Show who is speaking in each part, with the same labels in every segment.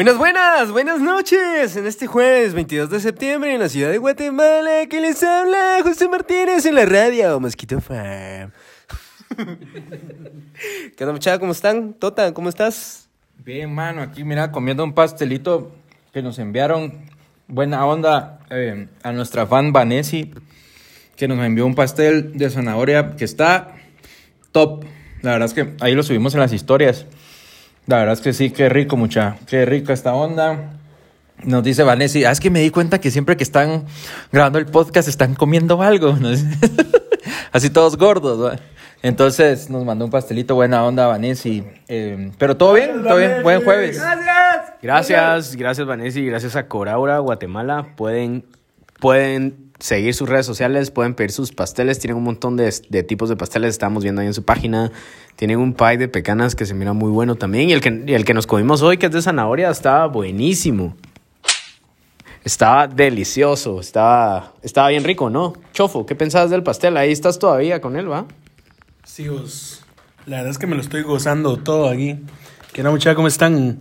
Speaker 1: Buenas, buenas, buenas noches. En este jueves 22 de septiembre en la ciudad de Guatemala, que les habla José Martínez en la radio Mosquito Farm. ¿Qué onda, muchacha? ¿Cómo están? Tota, ¿cómo estás?
Speaker 2: Bien, mano, aquí mira, comiendo un pastelito que nos enviaron. Buena onda eh, a nuestra fan Vanessa, que nos envió un pastel de zanahoria que está top. La verdad es que ahí lo subimos en las historias. La verdad es que sí, qué rico, mucha. Qué rica esta onda. Nos dice Vanessa, ah, es que me di cuenta que siempre que están grabando el podcast están comiendo algo. ¿no? Así todos gordos. ¿no? Entonces nos mandó un pastelito, buena onda, Vanessa. Eh, pero todo bien, todo bien. Buen jueves.
Speaker 1: Gracias.
Speaker 3: Gracias, gracias Vanessa y gracias a Coraura Guatemala. Pueden, pueden seguir sus redes sociales, pueden pedir sus pasteles. Tienen un montón de, de tipos de pasteles, estamos viendo ahí en su página. Tienen un pie de pecanas que se mira muy bueno también. Y el que, y el que nos comimos hoy, que es de zanahoria, estaba buenísimo. Estaba delicioso, estaba, estaba bien rico, ¿no? Chofo, ¿qué pensabas del pastel? Ahí estás todavía con él, ¿va?
Speaker 4: Sí, la verdad es que me lo estoy gozando todo aquí. ¿Qué onda, muchachos? ¿Cómo están?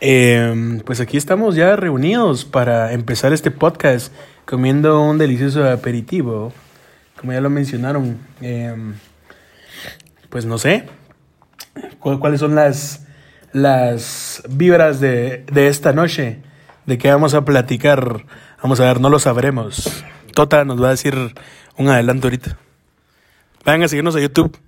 Speaker 4: Eh, pues aquí estamos ya reunidos para empezar este podcast comiendo un delicioso aperitivo. Como ya lo mencionaron, eh, pues no sé cu- cuáles son las, las vibras de, de esta noche. ¿De qué vamos a platicar? Vamos a ver, no lo sabremos. Tota nos va a decir un adelanto ahorita. Vayan a seguirnos a YouTube.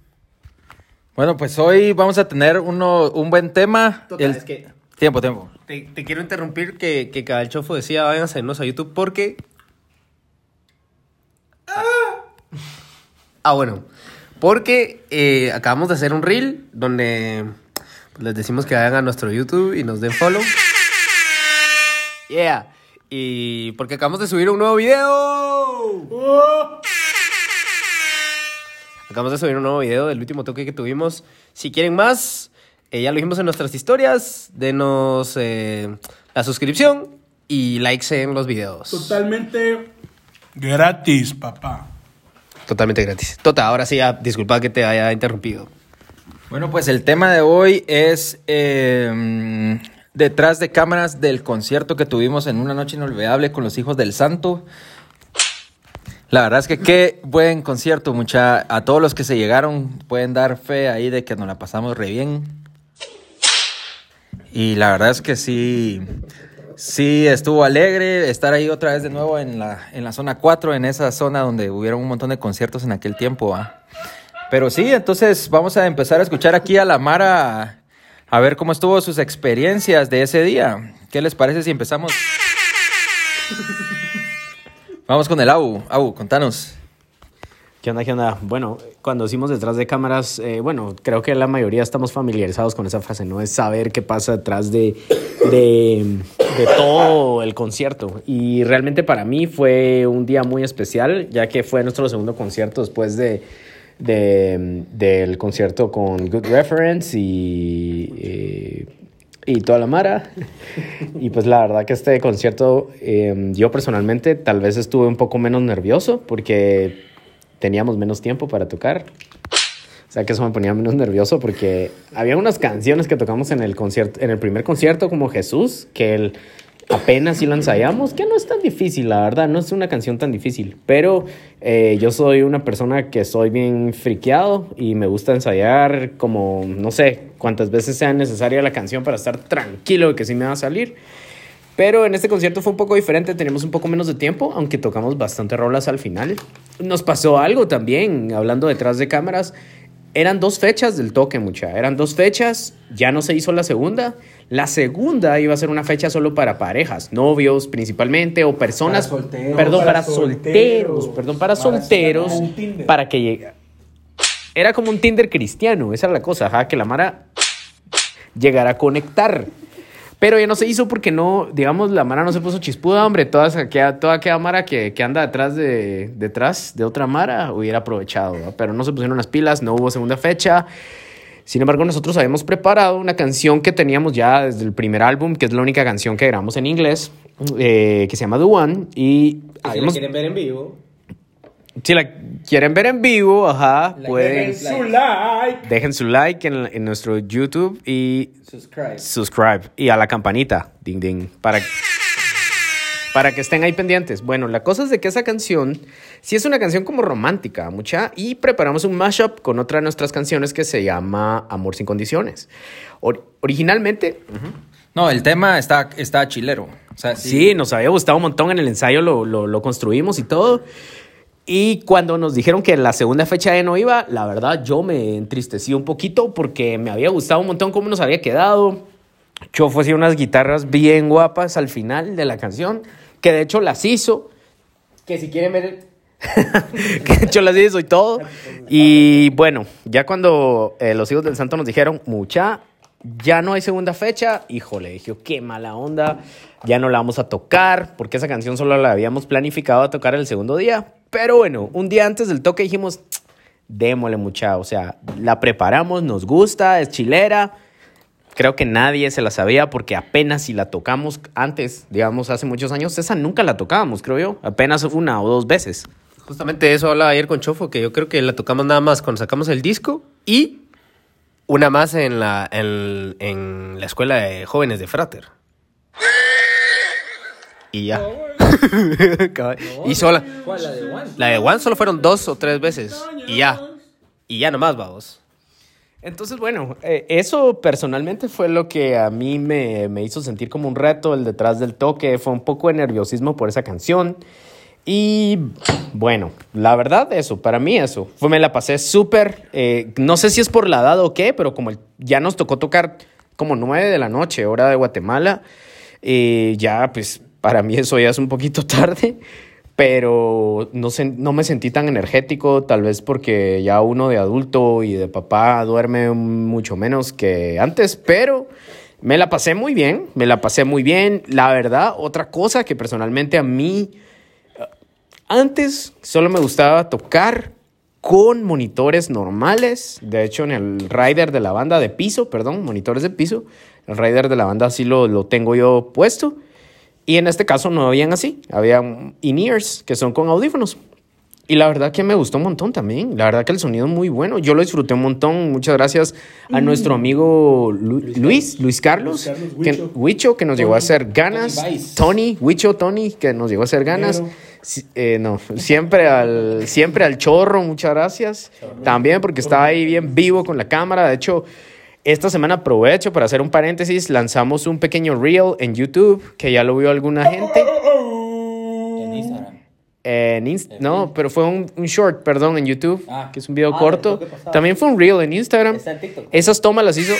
Speaker 2: Bueno, pues hoy vamos a tener uno, un buen tema.
Speaker 3: Total,
Speaker 2: El-
Speaker 3: es que-
Speaker 2: Tiempo, tiempo.
Speaker 3: Te, te quiero interrumpir que, que cada chofo decía vayan a seguirnos a YouTube porque... Ah, bueno. Porque eh, acabamos de hacer un reel donde les decimos que vayan a nuestro YouTube y nos den follow. Yeah. Y porque acabamos de subir un nuevo video. Acabamos de subir un nuevo video del último toque que tuvimos. Si quieren más, eh, ya lo dijimos en nuestras historias. Denos eh, la suscripción y likes en los videos.
Speaker 4: Totalmente gratis, papá.
Speaker 3: Totalmente gratis. Tota, ahora sí, ya, disculpa que te haya interrumpido.
Speaker 2: Bueno, pues el tema de hoy es eh, detrás de cámaras del concierto que tuvimos en una noche inolvidable con los hijos del santo. La verdad es que qué buen concierto, mucha. A todos los que se llegaron pueden dar fe ahí de que nos la pasamos re bien. Y la verdad es que sí, sí estuvo alegre estar ahí otra vez de nuevo en la, en la zona 4, en esa zona donde hubieron un montón de conciertos en aquel tiempo. ¿ah? Pero sí, entonces vamos a empezar a escuchar aquí a la Mara a ver cómo estuvo sus experiencias de ese día. ¿Qué les parece si empezamos? Vamos con el Abu. Abu, contanos.
Speaker 3: ¿Qué onda, qué onda? Bueno, cuando hicimos detrás de cámaras, eh, bueno, creo que la mayoría estamos familiarizados con esa frase, ¿no? Es saber qué pasa detrás de, de, de todo el concierto. Y realmente para mí fue un día muy especial, ya que fue nuestro segundo concierto después de, de- del concierto con Good Reference y, eh, y toda la Mara. Y pues la verdad que este concierto, eh, yo personalmente tal vez estuve un poco menos nervioso porque teníamos menos tiempo para tocar. O sea que eso me ponía menos nervioso porque había unas canciones que tocamos en el concierto, en el primer concierto como Jesús, que el, apenas si lo ensayamos, que no es tan difícil, la verdad, no es una canción tan difícil. Pero eh, yo soy una persona que soy bien friqueado y me gusta ensayar como, no sé, cuántas veces sea necesaria la canción para estar tranquilo de que sí me va a salir. Pero en este concierto fue un poco diferente, tenemos un poco menos de tiempo, aunque tocamos bastante rolas al final. Nos pasó algo también, hablando detrás de cámaras. Eran dos fechas del toque, mucha. Eran dos fechas, ya no se hizo la segunda. La segunda iba a ser una fecha solo para parejas, novios principalmente, o personas.
Speaker 2: Para solteros.
Speaker 3: Perdón,
Speaker 4: Para
Speaker 3: para,
Speaker 4: solteros.
Speaker 3: solteros. Perdón, para,
Speaker 4: Para
Speaker 3: solteros. Para que llegue. Era como un Tinder cristiano, esa era la cosa, ajá, que la Mara llegara a conectar. Pero ya no se hizo porque no, digamos, la Mara no se puso chispuda, hombre. Toda, queda- toda aquella Mara que, que anda detrás de, detrás de otra Mara hubiera aprovechado, pero no se pusieron las pilas, no hubo segunda fecha. Sin embargo, nosotros habíamos preparado una canción que teníamos ya desde el primer álbum, que es la única canción que grabamos en inglés, eh, que se llama The One. Y habíamos-
Speaker 1: ver en vivo.
Speaker 3: Si la quieren ver en vivo, ajá, pueden.
Speaker 4: Su like.
Speaker 3: Dejen su like en, en nuestro YouTube y
Speaker 2: Subscribe.
Speaker 3: subscribe y a la campanita, ding ding, para, para que estén ahí pendientes. Bueno, la cosa es de que esa canción, sí es una canción como romántica, mucha, y preparamos un mashup con otra de nuestras canciones que se llama Amor sin condiciones. Or- originalmente,
Speaker 2: No, el tema está, está chilero. O sea,
Speaker 3: sí. nos había gustado un montón en el ensayo, lo, lo, lo construimos y todo. Y cuando nos dijeron que la segunda fecha de no iba, la verdad yo me entristecí un poquito porque me había gustado un montón cómo nos había quedado. Chofo hacía unas guitarras bien guapas al final de la canción, que de hecho las hizo. Que si quieren ver... que de hecho las hizo y todo. Y bueno, ya cuando eh, los hijos del santo nos dijeron, mucha, ya no hay segunda fecha, híjole, dije, qué mala onda, ya no la vamos a tocar, porque esa canción solo la habíamos planificado a tocar el segundo día. Pero bueno, un día antes del toque dijimos, démosle mucha, o sea, la preparamos, nos gusta, es chilera. Creo que nadie se la sabía porque apenas si la tocamos antes, digamos, hace muchos años, esa nunca la tocábamos, creo yo. Apenas una o dos veces.
Speaker 1: Justamente eso hablaba ayer con Chofo, que yo creo que la tocamos nada más cuando sacamos el disco y una más en la, en, en la escuela de jóvenes de Frater. Y ya. Y sola.
Speaker 2: ¿Cuál? La de One.
Speaker 1: La de One solo fueron dos o tres veces. Y ya. Y ya nomás, vamos.
Speaker 3: Entonces, bueno, eh, eso personalmente fue lo que a mí me, me hizo sentir como un reto, el detrás del toque, fue un poco de nerviosismo por esa canción. Y bueno, la verdad, eso, para mí eso, fue, me la pasé súper, eh, no sé si es por la edad o qué, pero como el- ya nos tocó tocar como nueve de la noche, hora de Guatemala, eh, ya pues para mí eso ya es un poquito tarde, pero no, sé, no me sentí tan energético, tal vez porque ya uno de adulto y de papá duerme mucho menos que antes, pero me la pasé muy bien, me la pasé muy bien. La verdad, otra cosa que personalmente a mí antes solo me gustaba tocar con monitores normales. De hecho, en el rider de la banda de piso, perdón, monitores de piso, el rider de la banda así lo, lo tengo yo puesto. Y en este caso no habían así, había in-ears que son con audífonos. Y la verdad que me gustó un montón también. La verdad que el sonido es muy bueno. Yo lo disfruté un montón. Muchas gracias a nuestro amigo Lu- Luis, Luis Carlos,
Speaker 4: Luis Carlos,
Speaker 3: que,
Speaker 4: Huicho.
Speaker 3: Huicho, que nos llegó a hacer ganas.
Speaker 2: Tony.
Speaker 3: Tony, Huicho, Tony, que nos llegó a hacer ganas. Eh, no, siempre al, siempre al chorro, muchas gracias. También porque estaba ahí bien vivo con la cámara. De hecho, esta semana aprovecho para hacer un paréntesis. Lanzamos un pequeño reel en YouTube que ya lo vio alguna gente.
Speaker 2: En Instagram.
Speaker 3: En Inst- no, pero fue un, un short, perdón, en YouTube,
Speaker 2: Ah.
Speaker 3: que es un video
Speaker 2: Ah,
Speaker 3: corto. También fue un reel en Instagram.
Speaker 2: Está en TikTok.
Speaker 3: Esas tomas las hizo.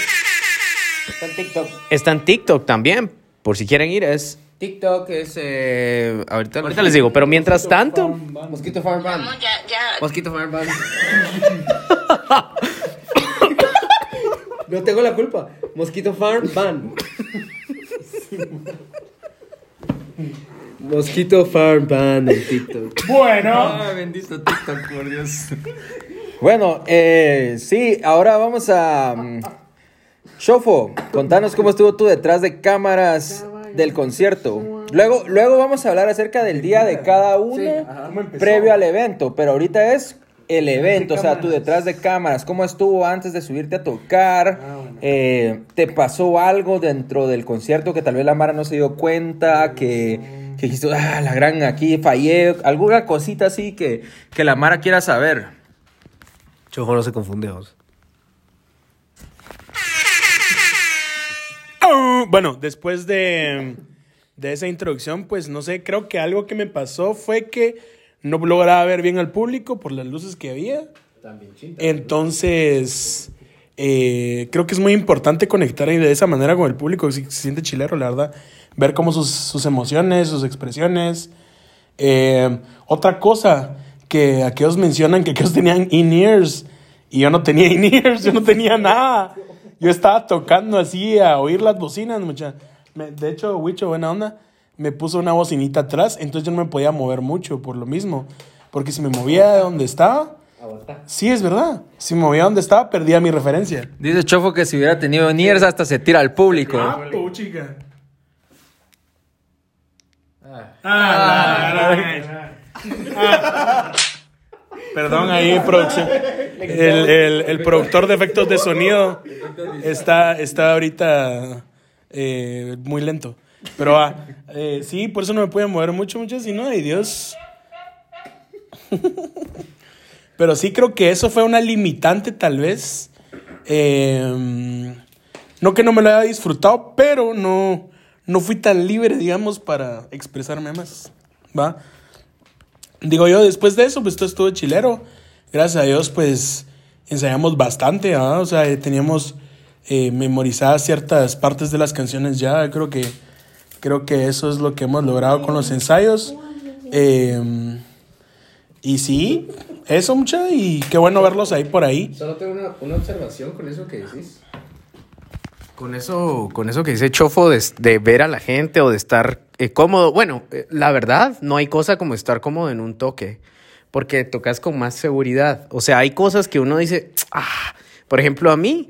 Speaker 2: Está en TikTok.
Speaker 3: Está en TikTok también, por si quieren ir. Es.
Speaker 1: TikTok es. Eh, ahorita,
Speaker 3: Ahorita les digo, pero mientras tanto.
Speaker 1: Mosquito Farm Band.
Speaker 5: Ya, ya.
Speaker 1: Mosquito Farm Band. no tengo la culpa. Mosquito Farm Band. Mosquito Farm Band en TikTok.
Speaker 4: Bueno.
Speaker 2: Ah, bendito TikTok, por Dios. Bueno, eh, sí, ahora vamos a... mm, Shofo, contanos cómo estuvo tú detrás de cámaras del concierto. Luego, luego vamos a hablar acerca del día de cada uno previo al evento, pero ahorita es el evento, o sea, tú detrás de cámaras, cómo estuvo antes de subirte a tocar, Eh, te pasó algo dentro del concierto que tal vez la Mara no se dio cuenta, que, que dijiste, ah, la gran aquí fallé, alguna cosita así que, que la Mara quiera saber.
Speaker 1: Chojo no se confunde, vos.
Speaker 4: Ah, Bueno, después de, de esa introducción, pues no sé, creo que algo que me pasó fue que no lograba ver bien al público por las luces que había. Entonces, eh, creo que es muy importante conectar de esa manera con el público, si se siente chilero, la verdad. Ver cómo sus, sus emociones, sus expresiones. Eh, otra cosa, que aquellos mencionan que aquellos tenían in-ears y yo no tenía in-ears, yo no tenía nada. Yo estaba tocando así a oír las bocinas, mucha. De hecho, Wicho, buena onda, me puso una bocinita atrás, entonces yo no me podía mover mucho por lo mismo. Porque si me movía de donde estaba, sí es verdad, si me movía de donde estaba, perdía mi referencia.
Speaker 2: Dice Chofo que si hubiera tenido Niers hasta se tira al público.
Speaker 4: Ah, chica. Ah, Perdón, ahí producción. El, el, el productor de efectos de sonido está, está ahorita eh, muy lento. Pero ah, eh, sí, por eso no me puede mover mucho, mucho, si no, ay Dios. Pero sí creo que eso fue una limitante tal vez. Eh, no que no me lo haya disfrutado, pero no, no fui tan libre, digamos, para expresarme más. ¿Va? Digo yo, después de eso, pues todo estuvo chilero. Gracias a Dios, pues ensayamos bastante, ¿ah? O sea, teníamos eh, memorizadas ciertas partes de las canciones ya. Creo que, creo que eso es lo que hemos logrado con los ensayos. Eh, y sí, eso mucha, y qué bueno verlos ahí por ahí.
Speaker 3: Solo tengo una, una observación con eso que decís. Con eso, con eso que dice Chofo de, de ver a la gente o de estar eh, cómodo. Bueno, eh, la verdad, no hay cosa como estar cómodo en un toque, porque tocas con más seguridad. O sea, hay cosas que uno dice, ah, por ejemplo, a mí,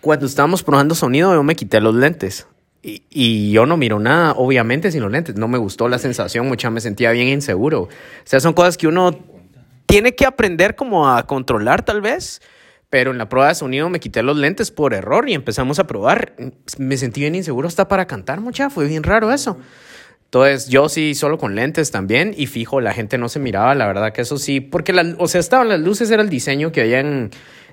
Speaker 3: cuando estábamos probando sonido, yo me quité los lentes. Y, yo no miro nada, obviamente, sin los lentes. No me gustó la sensación, mucha me sentía bien inseguro. O sea, son cosas que uno tiene que aprender como a controlar, tal vez. Pero en la prueba de sonido me quité los lentes por error y empezamos a probar. Me sentí bien inseguro hasta para cantar, mucha. Fue bien raro eso. Entonces, yo sí, solo con lentes también. Y fijo, la gente no se miraba, la verdad que eso sí. Porque, o sea, estaban las luces, era el diseño que habían.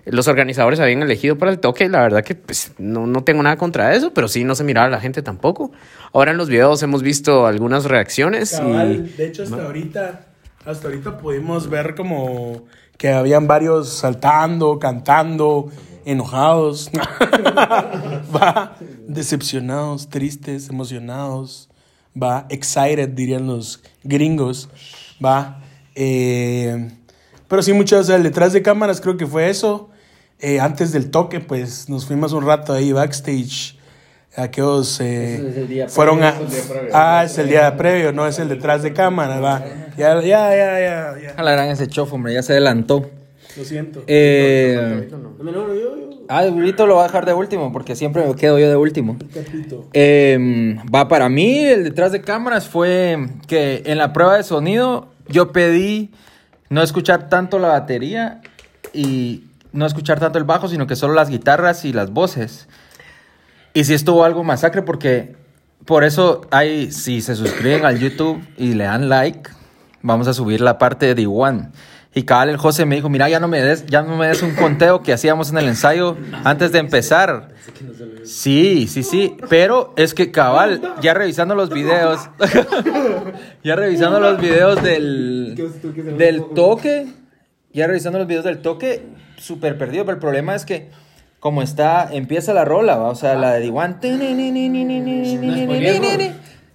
Speaker 3: Los organizadores habían elegido para el toque. Y la verdad que pues, no, no tengo nada contra eso, pero sí no se miraba la gente tampoco. Ahora en los videos hemos visto algunas reacciones.
Speaker 4: Cabal,
Speaker 3: y,
Speaker 4: de hecho, hasta ahorita, hasta ahorita pudimos ver como que habían varios saltando, cantando, enojados, va, decepcionados, tristes, emocionados, va, excited, dirían los gringos, va. Eh, pero sí, muchas detrás de cámaras creo que fue eso. Eh, antes del toque, pues nos fuimos un rato ahí backstage. Aquellos eh,
Speaker 2: es el día
Speaker 4: fueron a.
Speaker 2: previo, es el día previo.
Speaker 4: Ah, es el día previo, no es el detrás de cámara, va. Ya, ya, ya, ya. ya.
Speaker 2: A la gran ese chofo, hombre, ya se adelantó.
Speaker 4: Lo siento.
Speaker 2: Eh, ah, el grito lo voy a dejar de último porque siempre me quedo yo de último. Eh, va, para mí el detrás de cámaras fue que en la prueba de sonido yo pedí no escuchar tanto la batería y no escuchar tanto el bajo, sino que solo las guitarras y las voces. Y sí estuvo algo masacre porque por eso hay, si se suscriben al YouTube y le dan like, vamos a subir la parte de D1. Y cabal el José me dijo, mira, ya no me des, ya no me des un conteo que hacíamos en el ensayo antes de empezar. Sí, sí, sí, pero es que cabal, ya revisando los videos, ya revisando los videos del, del toque, ya revisando los videos del toque, súper perdido, pero el problema es que como está, empieza la rola, ¿va? o sea, la de Diwan.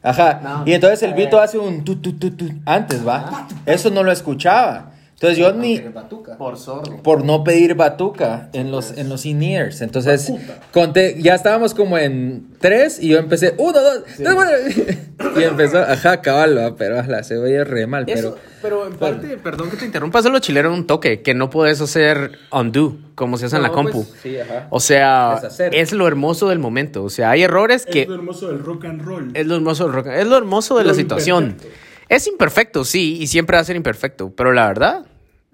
Speaker 2: Ajá, y entonces el Vito hace un tu, tu, tu, tu, antes, ¿va? Eso no lo escuchaba. Entonces yo ni
Speaker 3: por sordo.
Speaker 2: por no pedir batuca en los en los in-ears. Entonces conté, ya estábamos como en tres y yo empecé uno, dos, tres, cuatro", y empezó, ajá, cabal, ¿va? pero la se oye re mal,
Speaker 3: Eso,
Speaker 2: pero
Speaker 3: pero en parte, perdón que te interrumpa, eso lo chilero en un toque, que no puedes hacer undo, como se hace en la compu.
Speaker 2: pues, sí, ajá.
Speaker 3: O sea,
Speaker 2: Deshacer.
Speaker 3: es lo hermoso del momento. O sea, hay errores que
Speaker 4: Es lo hermoso del rock and roll.
Speaker 3: es lo hermoso del rock, es lo hermoso de
Speaker 4: Lo
Speaker 3: la situación.
Speaker 4: imperfecto.
Speaker 3: Es imperfecto, sí, y siempre va a ser imperfecto, pero la verdad,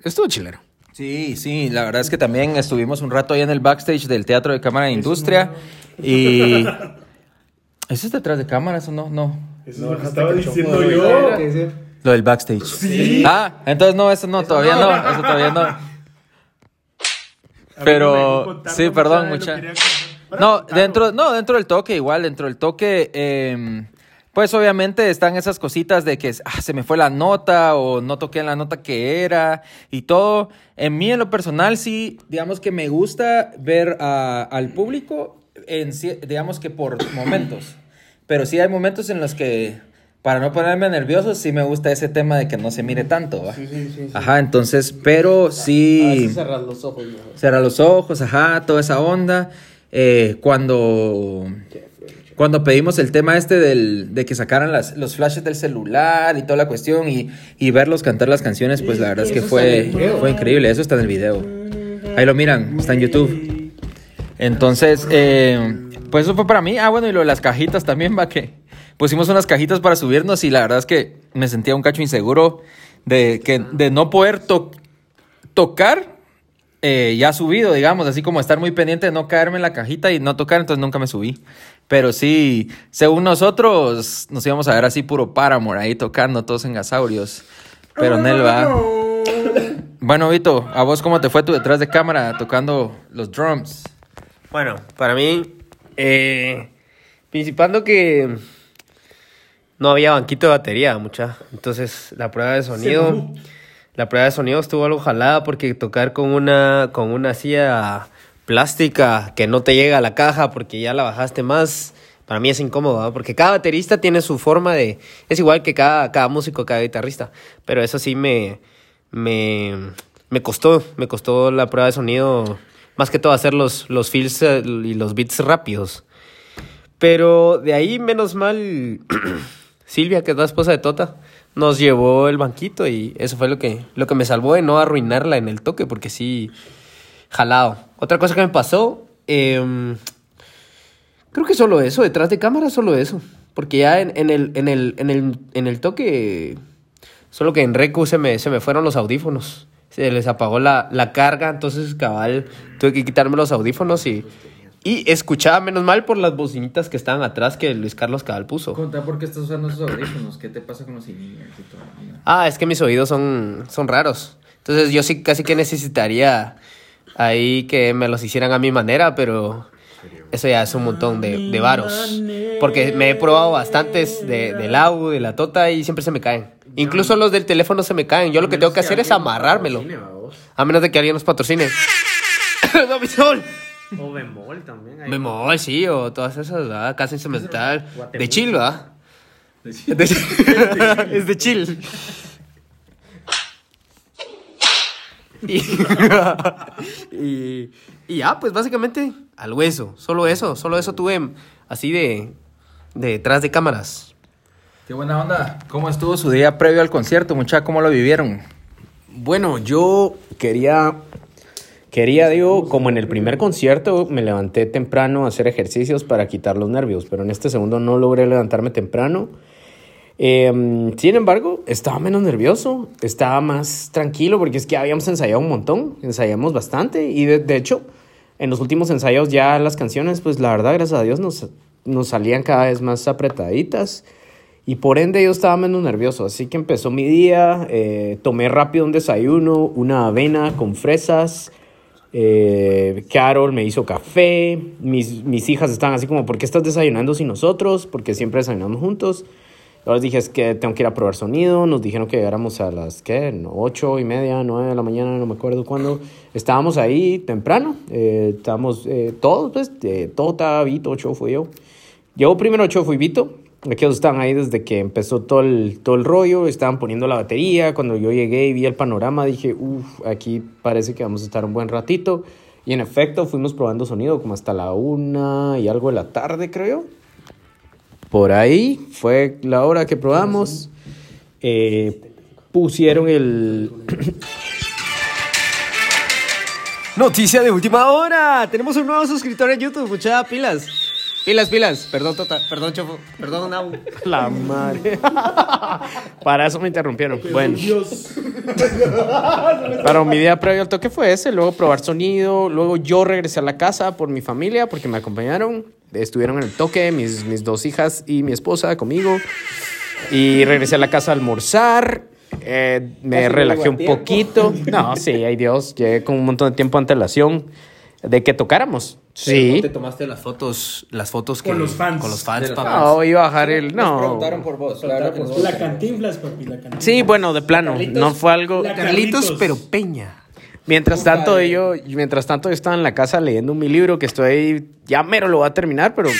Speaker 3: estuvo chilero.
Speaker 2: Sí, sí, la verdad es que también estuvimos un rato ahí en el backstage del Teatro de Cámara de Industria y... ¿Eso es detrás de cámaras o no? No.
Speaker 4: Eso es lo que estaba diciendo yo.
Speaker 2: Lo del backstage.
Speaker 4: Sí.
Speaker 2: Ah, entonces no, eso no, todavía no, eso todavía no. Pero- sí, perdón, mucha-. No, dentro, no, dentro del toque igual, dentro del toque, eh, pues obviamente están esas cositas de que ah, se me fue la nota o no toqué en la nota que era y todo. En mí, en lo personal, sí, digamos que me gusta ver a- al público, en, digamos que por momentos. Pero sí hay momentos en los que, para no ponerme nervioso, sí me gusta ese tema de que no se mire tanto. ¿va? Ajá, entonces, pero sí...
Speaker 6: cerrar los ojos.
Speaker 2: Cerrar los ojos, ajá, toda esa onda. Eh, cuando, cuando pedimos el tema este del, de que sacaran las, los flashes del celular y toda la cuestión y, y verlos cantar las canciones, pues la verdad es que fue, fue increíble. Eso está en el video. Ahí lo miran, está en YouTube. Entonces, eh, pues eso fue para mí. Ah, bueno, y lo de las cajitas también, va que pusimos unas cajitas para subirnos y la verdad es que me sentía un cacho inseguro de, que, de no poder tocar tocar eh, ya subido, digamos, así como estar muy pendiente de no caerme en la cajita y no tocar, entonces nunca me subí. Pero sí, según nosotros, nos íbamos a ver así puro Paramore ahí tocando todos en gasaurios. Pero Nel va. Bueno, Vito, ¿a vos cómo te fue tú detrás de cámara tocando los drums?
Speaker 5: Bueno, para mí, eh, principando que no había banquito de batería, mucha. Entonces, la prueba de sonido, la prueba de sonido estuvo algo jalada porque tocar con una, con una silla plástica que no te llega a la caja porque ya la bajaste más, para mí es incómodo, porque cada baterista tiene su forma de... Es igual que cada, cada músico, cada guitarrista, pero eso sí me, me, me costó, me costó la prueba de sonido, más que todo hacer los, los feels eh, y los beats rápidos. Pero de ahí, menos mal, Silvia, que es la esposa de Tota, nos llevó el banquito y eso fue lo que, lo que me salvó de no arruinarla en el toque, porque sí, jalado. Otra cosa que me pasó, em, creo que solo eso, detrás de cámara solo eso. Porque ya en, en, el, en, el, en, el, en el toque, solo que en Recu se me, se me fueron los audífonos. Se les apagó la, la carga, entonces cabal, tuve que quitarme los audífonos y, y escuchaba menos mal por las bocinitas que estaban atrás que Luis Carlos Cabal puso.
Speaker 2: Conta por qué estás usando esos audífonos, ¿qué te pasa con los todo?
Speaker 5: Ah, es que mis oídos son, son raros. Entonces yo sí casi que necesitaría ahí que me los hicieran a mi manera, pero eso ya es un montón de, de varos. Porque me he probado bastantes de, del AU, de la Tota y siempre se me caen. Incluso los del teléfono se me caen. Yo lo que tengo que hacer es amarrármelo. A menos de que alguien nos patrocine. no, mi sol.
Speaker 3: O bemol también. ahí.
Speaker 5: Bemol, sí, o todas esas, ¿verdad? Casi instrumental. De chill, ¿verdad? De chill. es de chill. Y, y, y ya, pues básicamente al hueso. Solo eso, solo eso tuve así de, de detrás de cámaras.
Speaker 2: Qué buena onda. ¿Cómo estuvo su día previo al concierto, muchachos? ¿Cómo lo vivieron?
Speaker 3: Bueno, yo quería, quería, digo, como en el primer concierto, me levanté temprano a hacer ejercicios para quitar los nervios, pero en este segundo no logré levantarme temprano. Eh, sin embargo, estaba menos nervioso, estaba más tranquilo porque es que habíamos ensayado un montón, ensayamos bastante y de, hecho, en los últimos ensayos ya las canciones, pues la verdad, gracias a Dios, nos, nos salían cada vez más apretaditas. Y por ende yo estaba menos nervioso, así que empezó mi día, eh, tomé rápido un desayuno, una avena con fresas, eh, Carol me hizo café, mis, mis hijas estaban así como, ¿por qué estás desayunando sin nosotros? Porque siempre desayunamos juntos. Yo les dije, es que tengo que ir a probar sonido, nos dijeron que llegáramos a las, ¿qué? No, Ocho y media, nueve de la mañana, no me acuerdo cuándo. Estábamos ahí temprano, eh, estábamos eh, todos, pues, eh, Tota, Vito, Chofo y yo. Llegó primero Chofo y Vito, Aquellos estaban ahí desde que empezó todo el, todo el rollo, estaban poniendo la batería. Cuando yo llegué y vi el panorama, dije, uff, aquí parece que vamos a estar un buen ratito. Y en efecto, fuimos probando sonido como hasta la una y algo de la tarde, creo. Por ahí fue la hora que probamos. Eh, pusieron el.
Speaker 5: Noticia de última hora. Tenemos un nuevo suscriptor en YouTube. Muchas pilas. Pilas, pilas. Perdón, Tota. Perdón, Chofo. Perdón, Nau.
Speaker 3: La madre. Para eso me interrumpieron. Bueno. Pero mi día previo al toque fue ese, luego probar sonido, luego yo regresé a la casa por mi familia porque me acompañaron, estuvieron en el toque, mis, mis dos hijas y mi esposa conmigo, y regresé a la casa a almorzar, eh, me relajé un poquito, no, sí, ay Dios, llegué con un montón de tiempo de antelación de que tocáramos. Sí.
Speaker 5: ¿No te tomaste las fotos, las fotos que,
Speaker 4: Con los fans.
Speaker 5: Con los fans, papá?
Speaker 3: No, iba a bajar el... No.
Speaker 2: Preguntaron por vos, claro.
Speaker 4: La cantinflas, papi, la cantinflas.
Speaker 3: Sí, bueno, de plano,
Speaker 4: Carlitos.
Speaker 3: no fue algo...
Speaker 4: La-
Speaker 5: Carlitos,
Speaker 4: Carlitos.
Speaker 5: pero Peña.
Speaker 3: Mientras tanto, yo, mientras tanto, yo estaba en la casa leyendo mi libro que estoy, ya mero lo voy a terminar, pero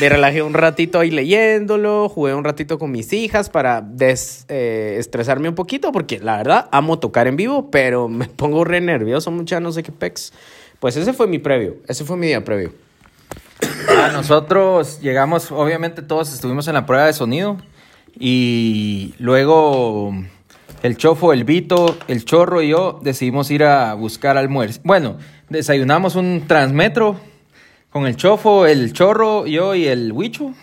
Speaker 3: me relajé un ratito ahí leyéndolo, jugué un ratito con mis hijas para desestresarme un poquito, porque la verdad amo tocar en vivo, pero me pongo re nervioso, mucha no sé qué pex. Pues ese fue mi previo, ese fue mi día previo.
Speaker 2: Ah, nosotros llegamos, obviamente todos estuvimos en la prueba de sonido y luego el Chofo, el Vito, el Chorro y yo decidimos ir a buscar almuerzo. Bueno, desayunamos un transmetro con el Chofo, el Chorro, yo y el Huicho.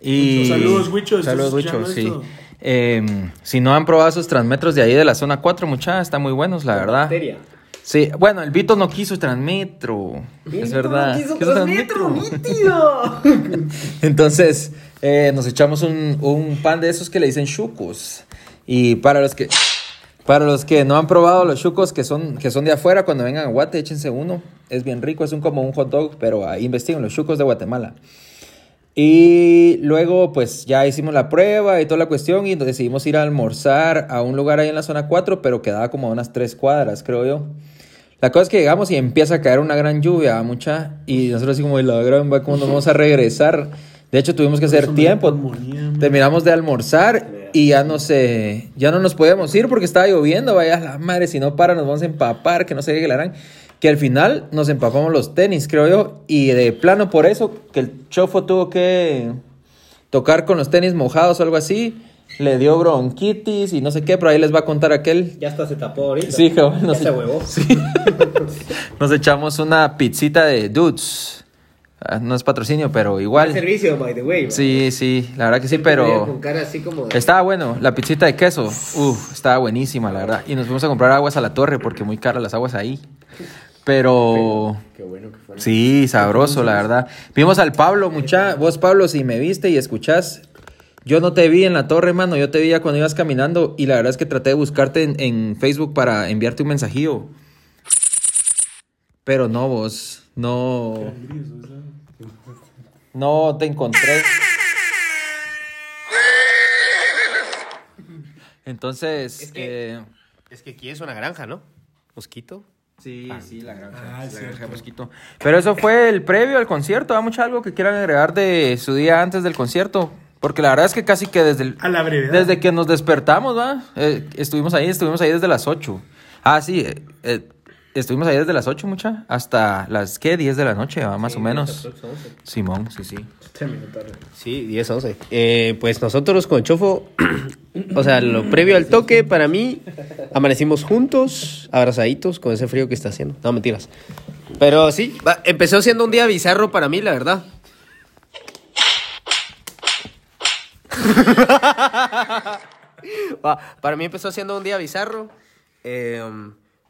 Speaker 2: Y...
Speaker 4: Saludos, Huicho.
Speaker 2: Eh, si no han probado esos transmetros de ahí de la zona 4, muchachos, están muy buenos, la verdad.
Speaker 3: Bacteria.
Speaker 2: Sí, bueno, el Vito no quiso transmetro. es verdad.
Speaker 3: quiso
Speaker 2: Quiso
Speaker 3: transmetro, nítido.
Speaker 2: Entonces, eh, nos echamos un, un pan de esos que le dicen chucos. Y para los que para los que no han probado los chucos que son, que son de afuera, cuando vengan a Guate, échense uno. Es bien rico, es un, como un hot dog, pero ahí investiguen los chucos de Guatemala. Y luego, pues ya hicimos la prueba y toda la cuestión y decidimos ir a almorzar a un lugar ahí en la zona 4, pero quedaba como a unas 3 cuadras, creo yo. La cosa es que llegamos y empieza a caer una gran lluvia, mucha, y nosotros así como, "Y la gran, va, ¿cómo nos vamos a regresar? De hecho, tuvimos que hacer tiempo. Terminamos de almorzar y ya no sé, ya no nos podíamos ir porque estaba lloviendo, vaya la madre, si no para nos vamos a empapar, que no sé qué harán. Que al final nos empapamos los tenis, creo yo, y de plano por eso, que el chofo tuvo que tocar con los tenis mojados o algo así, le dio bronquitis y no sé qué, pero ahí les va a contar aquel.
Speaker 3: Ya hasta se tapó ahorita.
Speaker 2: Sí, cabrón,
Speaker 3: Ya
Speaker 2: no
Speaker 3: se huevó.
Speaker 2: Nos echamos una pizzita de dudes. Ah, No es patrocinio, pero igual.
Speaker 3: servicio, by the way.
Speaker 2: Sí, sí, la verdad que sí,
Speaker 3: Con
Speaker 2: pero
Speaker 3: cara así como de-
Speaker 2: estaba bueno. La pizzita de queso, uff, estaba buenísima, la verdad. Y nos fuimos a comprar aguas a la torre porque muy caras las aguas ahí. Pero
Speaker 3: Qué bueno que fue.
Speaker 2: sí, sabroso, la verdad. Vimos al Pablo, mucha. Vos, Pablo, si me viste y escuchás, yo no te vi en la torre, mano. Yo te vi ya cuando ibas caminando y la verdad es que traté de buscarte en, en Facebook para enviarte un mensajillo. Pero no, vos, no. No te encontré. Entonces,
Speaker 5: Es que-
Speaker 2: eh,
Speaker 5: Es que aquí es una granja, ¿no? Mosquito.
Speaker 2: Sí, sí, la granja.
Speaker 4: Ah,
Speaker 2: la granja. Mosquito. Pero eso fue el previo al concierto. ¿Hay mucho algo que quieran agregar de su día antes del concierto? Porque la verdad es que casi que desde el-
Speaker 4: A la brevedad.
Speaker 2: desde que nos despertamos, ¿va? Eh, estuvimos ahí, estuvimos ahí desde las 8. Ah, sí, eh, eh, estuvimos ahí desde las 8, mucha, hasta las, ¿qué? 10 de la noche, ¿va? más o menos. Simón, sí, sí.
Speaker 5: Sí, 10, 11. Eh, pues nosotros con Chofo, o sea, lo previo al toque, para mí, amanecimos juntos, abrazaditos, con ese frío que está haciendo. No, mentiras. Pero sí, empezó siendo un día bizarro para mí, la verdad. Para mí empezó siendo un día bizarro, eh,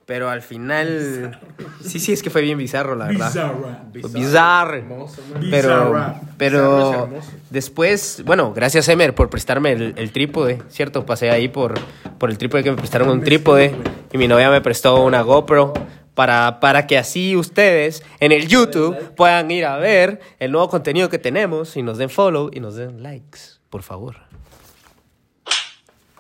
Speaker 5: pero al final... Sí, sí, es que fue bien bizarro, la verdad.
Speaker 4: Bizarra.
Speaker 5: Bizarro. Pero,
Speaker 4: Bizarra.
Speaker 5: pero después, bueno, gracias Emer por prestarme el, el trípode, ¿cierto? Pasé ahí por, por el trípode que me prestaron un trípode y mi novia me prestó una GoPro para, para que así ustedes en el YouTube puedan ir a ver el nuevo contenido que tenemos y nos den follow y nos den likes, por favor.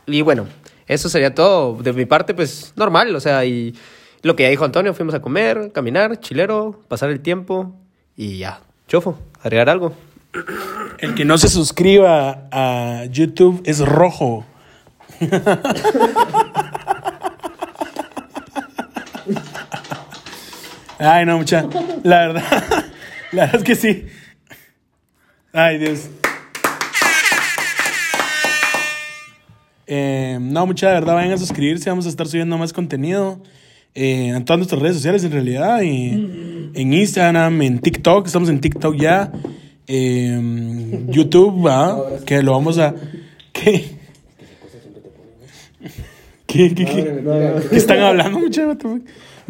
Speaker 5: Y bueno, eso sería todo. De mi parte, pues normal, o sea, y lo que ya dijo Antonio, fuimos a comer, caminar, chilero, pasar el tiempo y ya. Chofo, agregar algo.
Speaker 4: El que no se suscriba a YouTube es rojo. Ay, no, mucha. La verdad, la verdad es que sí. Ay, Dios. Eh, no, mucha, de verdad, vayan a suscribirse. Vamos a estar subiendo más contenido eh, en todas nuestras redes sociales, en realidad. Y en Instagram, en TikTok. Estamos en TikTok ya. Eh, YouTube, ¿va? Que lo vamos a. ¿Qué? ¿Qué, qué, qué? ¿Qué están hablando, mucha?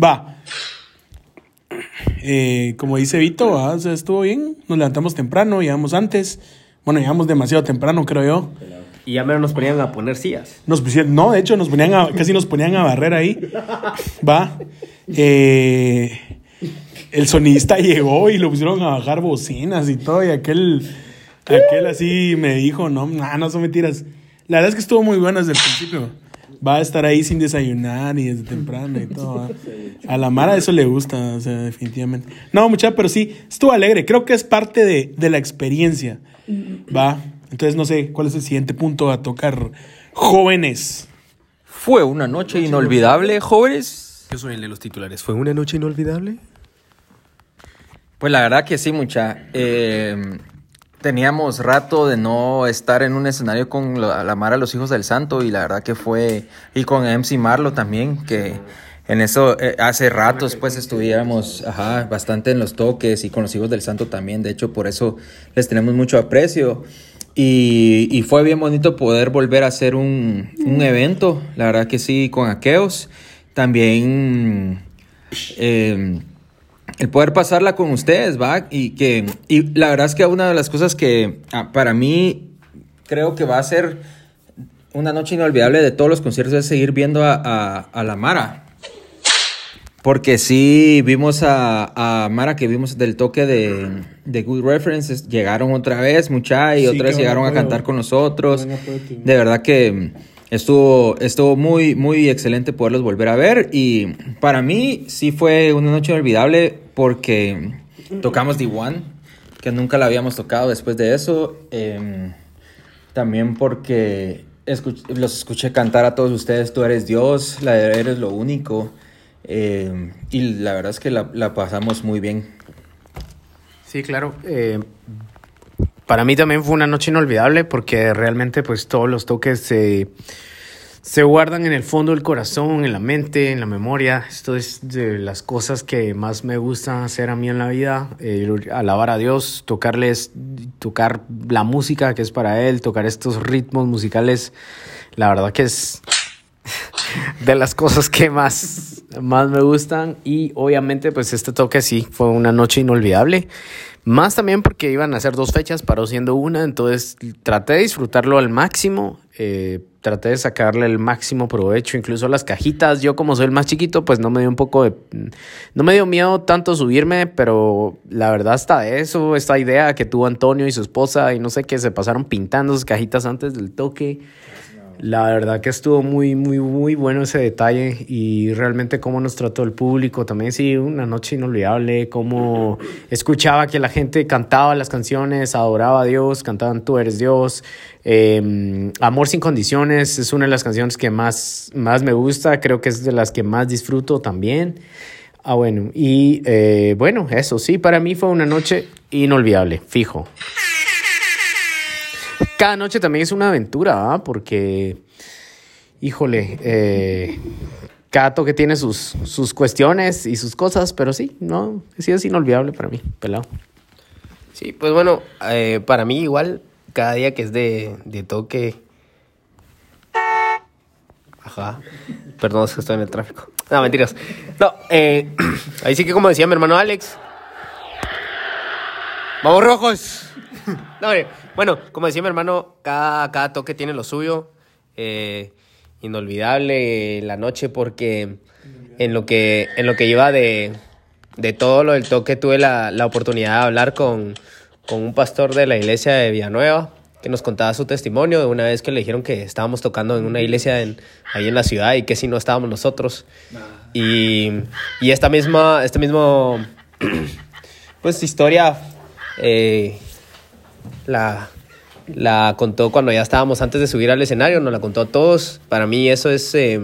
Speaker 4: Va. Eh, como dice Vito, ¿va? O sea, estuvo bien. Nos levantamos temprano, llegamos antes. Bueno, llegamos demasiado temprano, creo yo.
Speaker 5: Y ya menos nos ponían a poner sillas.
Speaker 4: Nos pusieron, no, de hecho, nos ponían a- casi nos ponían a barrer ahí. Va. Eh, el sonidista llegó y lo pusieron a bajar bocinas y todo. Y aquel, aquel así me dijo, no, nah, no son mentiras. La verdad es que estuvo muy bueno desde el principio. Va a estar ahí sin desayunar y desde temprano y todo. A la Mara eso le gusta, o sea, definitivamente. No, muchacha, pero sí, estuvo alegre. Creo que es parte de, de la experiencia. Va. Entonces, no sé cuál es el siguiente punto a tocar. Jóvenes.
Speaker 2: Fue una noche inolvidable, jóvenes.
Speaker 5: Yo soy el de los titulares. ¿Fue una noche inolvidable?
Speaker 2: Pues la verdad que sí, mucha. Eh, teníamos rato de no estar en un escenario con la, la Mara Los Hijos del Santo y la verdad que fue, y con MC Marlo también, que en eso eh, hace ratos pues estuviéramos ajá, bastante en los toques y con los Hijos del Santo también, de hecho por eso les tenemos mucho aprecio. Y, y fue bien bonito poder volver a hacer un, un evento, la verdad que sí, con Aqueos. También eh, el poder pasarla con ustedes, ¿va? Y, que, y la verdad es que una de las cosas que ah, para mí creo que va a ser una noche inolvidable de todos los conciertos es seguir viendo a, a, a la Mara. Porque sí vimos a, a, Mara que vimos del toque de, de Good References, llegaron otra vez, mucha, y
Speaker 4: Sí,
Speaker 2: otra vez
Speaker 4: qué
Speaker 2: llegaron a cantar con nosotros. De verdad que estuvo, estuvo muy, muy excelente poderlos volver a ver. Y para mí sí fue una noche inolvidable porque tocamos The One, que nunca la habíamos tocado después de eso. Em, también porque escuch- los escuché cantar a todos ustedes, tú eres Dios, la de eres lo único. Em, y la verdad es que la, la pasamos muy bien.
Speaker 3: Sí, claro. eh, para mí también fue una noche inolvidable porque realmente pues todos los toques se, se guardan en el fondo del corazón, en la mente, en la memoria. Esto es de las cosas que más me gusta hacer a mí en la vida. eh, alabar a Dios, tocarles, tocar la música que es para Él, tocar estos ritmos musicales. La verdad que es de las cosas que más, más me gustan. Y obviamente, pues este toque sí fue una noche inolvidable. Más también porque iban a ser dos fechas, paró siendo una. Entonces traté de disfrutarlo al máximo. eh, traté de sacarle el máximo provecho, incluso las cajitas. Yo, como soy el más chiquito, pues no me dio un poco de. No me dio miedo tanto subirme, pero la verdad, hasta eso, esta idea que tuvo Antonio y su esposa, y no sé qué, se pasaron pintando sus cajitas antes del toque. La verdad que estuvo muy, muy, muy bueno ese detalle y realmente cómo nos trató el público. También sí, una noche inolvidable, cómo escuchaba que la gente cantaba las canciones, adoraba a Dios, cantaban Tú eres Dios. Eh, Amor sin condiciones es una de las canciones que más, más me gusta, creo que es de las que más disfruto también. Ah, bueno, y eh, bueno, eso sí, para mí fue una noche inolvidable, fijo. Cada noche también es una aventura, ¿ah? porque, híjole, eh, cada toque tiene sus, sus cuestiones y sus cosas, pero sí, no, sí es inolvidable para mí, pelado.
Speaker 5: Sí, pues bueno, eh, para mí igual, cada día que es de, de toque... Ajá. Perdón, es que estoy en el tráfico. No, mentiras. No, eh, ahí sí que como decía mi hermano Alex. ¡Vamos rojos! No, hombre, bueno, como decía mi hermano, cada, cada toque tiene lo suyo. Eh, inolvidable la noche porque en lo que, en lo que iba de, de todo lo del toque tuve la, la oportunidad de hablar con, con un pastor de la iglesia de Villanueva que nos contaba su testimonio de una vez que le dijeron que estábamos tocando en una iglesia en, ahí en la ciudad y que si no estábamos nosotros. Y, y esta misma, este mismo, pues historia eh, la, la contó cuando ya estábamos antes de subir al escenario, nos la contó a todos. Para mí eso es, eh,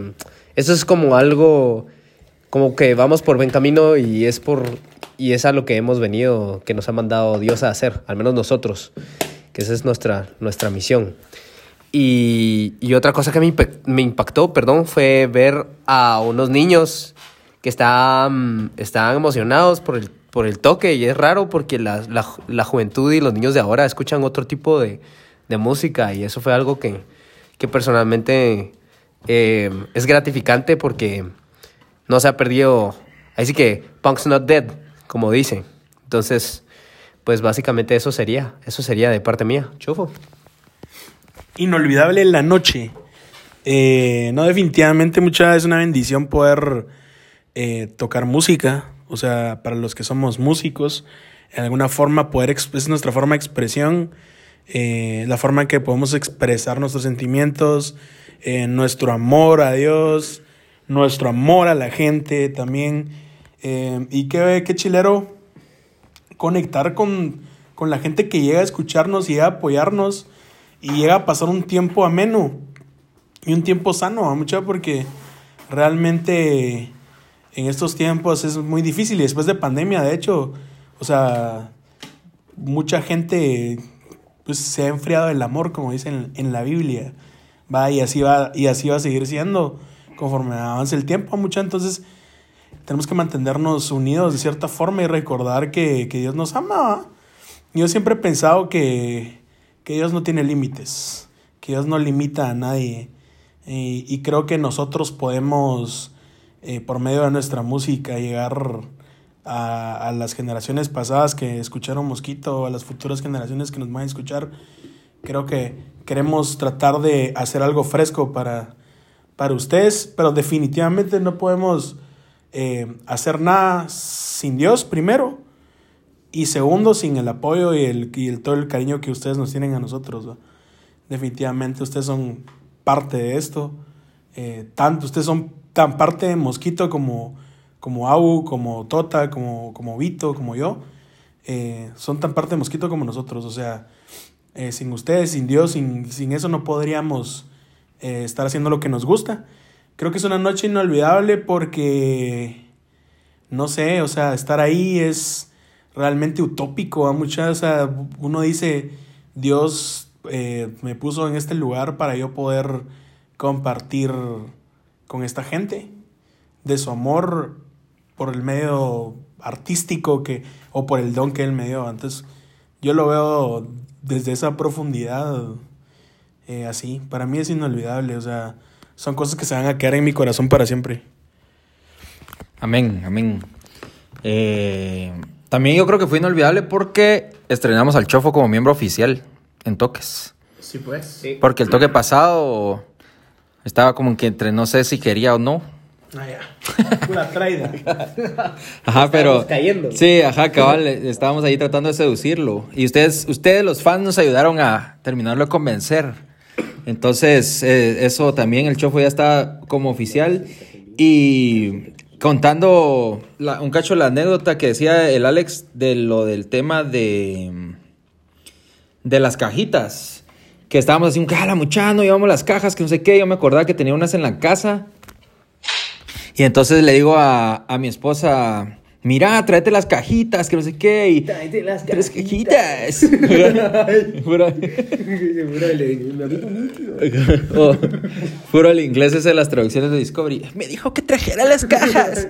Speaker 5: eso es como algo, como que vamos por buen camino y es por y es a lo que hemos venido, que nos ha mandado Dios a hacer, al menos nosotros, que esa es nuestra, nuestra misión. Y, y otra cosa que me, me impactó, perdón, fue ver a unos niños que estaban, estaban emocionados por el, por el toque y es raro porque la, la, la juventud y los niños de ahora escuchan otro tipo de, de música y eso fue algo que, que personalmente eh, es gratificante porque no se ha perdido, así que punk's not dead, como dicen. Entonces, pues básicamente eso sería, eso sería de parte mía, chufo.
Speaker 4: Inolvidable la noche. Eh, no, definitivamente mucha es una bendición poder eh, tocar música. O sea, para los que somos músicos, en alguna forma poder es nuestra forma de expresión, eh, la forma en que podemos expresar nuestros sentimientos, eh, nuestro amor a Dios, nuestro amor a la gente también. Eh, y qué, qué chilero conectar con, con la gente que llega a escucharnos y llega a apoyarnos y llega a pasar un tiempo ameno y un tiempo sano, mucha porque realmente en estos tiempos es muy difícil y después de pandemia, de hecho, o sea, mucha gente pues se ha enfriado el amor, como dicen en la Biblia. Va y así va y así va a seguir siendo conforme avance el tiempo, mucha entonces tenemos que mantenernos unidos de cierta forma y recordar que, que Dios nos ama. Yo siempre he pensado que, que Dios no tiene límites, que Dios no limita a nadie. Y, y creo que nosotros podemos, eh, por medio de nuestra música, llegar a, a, las generaciones pasadas que escucharon Mosquito, a las futuras generaciones que nos van a escuchar. Creo que queremos tratar de hacer algo fresco para, para ustedes, pero definitivamente no podemos eh, hacer nada sin Dios, primero, y segundo, sin el apoyo y, el, y el, todo el cariño que ustedes nos tienen a nosotros. ¿va? Definitivamente ustedes son parte de esto. Eh, tanto ustedes son tan parte de Mosquito como, como Abu, como Tota, como, como Vito, como yo. Eh, son tan parte de Mosquito como nosotros. O sea, eh, sin ustedes, sin Dios, sin, sin eso no podríamos eh, estar haciendo lo que nos gusta. Creo que es una noche inolvidable porque, no sé, o sea, estar ahí es realmente utópico. A muchas, o sea, uno dice, Dios me puso en este lugar para yo poder compartir con esta gente de su amor por el medio artístico que o por el don que él me dio. Entonces, yo lo veo desde esa profundidad eh, así. Para mí es inolvidable, o sea, son cosas que se van a quedar en mi corazón para siempre.
Speaker 2: Amén, amén. Eh, también yo creo que fue inolvidable porque estrenamos al Chofo como miembro oficial en Toques.
Speaker 5: Sí, pues. Sí.
Speaker 2: Porque el toque pasado estaba como que entre no sé si quería o no.
Speaker 4: Ah, ya. Pura traida.
Speaker 2: Ajá, pero.
Speaker 5: cayendo.
Speaker 2: Sí, ajá, cabal. Estábamos ahí tratando de seducirlo. Y ustedes, ustedes, los fans, nos ayudaron a terminarlo de convencer. Entonces, eh, eso también, el chofo ya está como oficial. Y contando la, un cacho la anécdota que decía el Alex de lo del tema de. de las cajitas. Que estábamos así, un la muchano, llevamos las cajas, que no sé qué. Yo me acordaba que tenía unas en la casa. Y entonces le digo a, a mi esposa, mira, tráete las cajitas, que no sé qué. Y,
Speaker 5: Tráete las
Speaker 2: tres
Speaker 5: cajitas.
Speaker 2: Puro, oh, puro el inglés es de las traducciones de Discovery. Me dijo que trajera las cajas.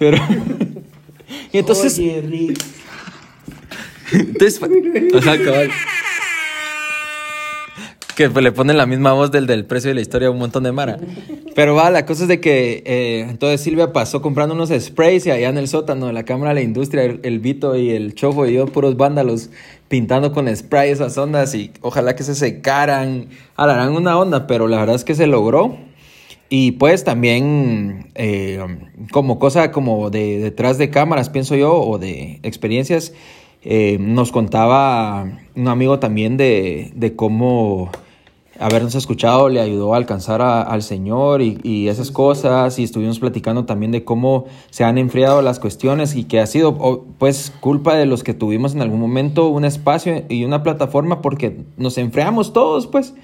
Speaker 2: Pero. y entonces.
Speaker 4: Oye, Rick.
Speaker 2: Entonces, ajá, cabal. Que le ponen la misma voz del del precio de la historia a un montón de Mara. Pero va, la cosa es de que eh, entonces Silvia pasó comprando unos sprays y allá en el sótano de la Cámara de la Industria, el, el Vito y el Chofo y yo, puros vándalos, pintando con spray esas ondas y ojalá que se secaran, harán una onda, pero la verdad es que se logró. Y pues también eh, como cosa como de detrás de cámaras, pienso yo, o de experiencias, eh, nos contaba un amigo también de, de cómo habernos escuchado le ayudó a alcanzar a, al Señor y, y, esas cosas y estuvimos platicando también de cómo se han enfriado las cuestiones y que ha sido pues culpa de los que tuvimos en algún momento un espacio y una plataforma porque nos enfriamos todos pues.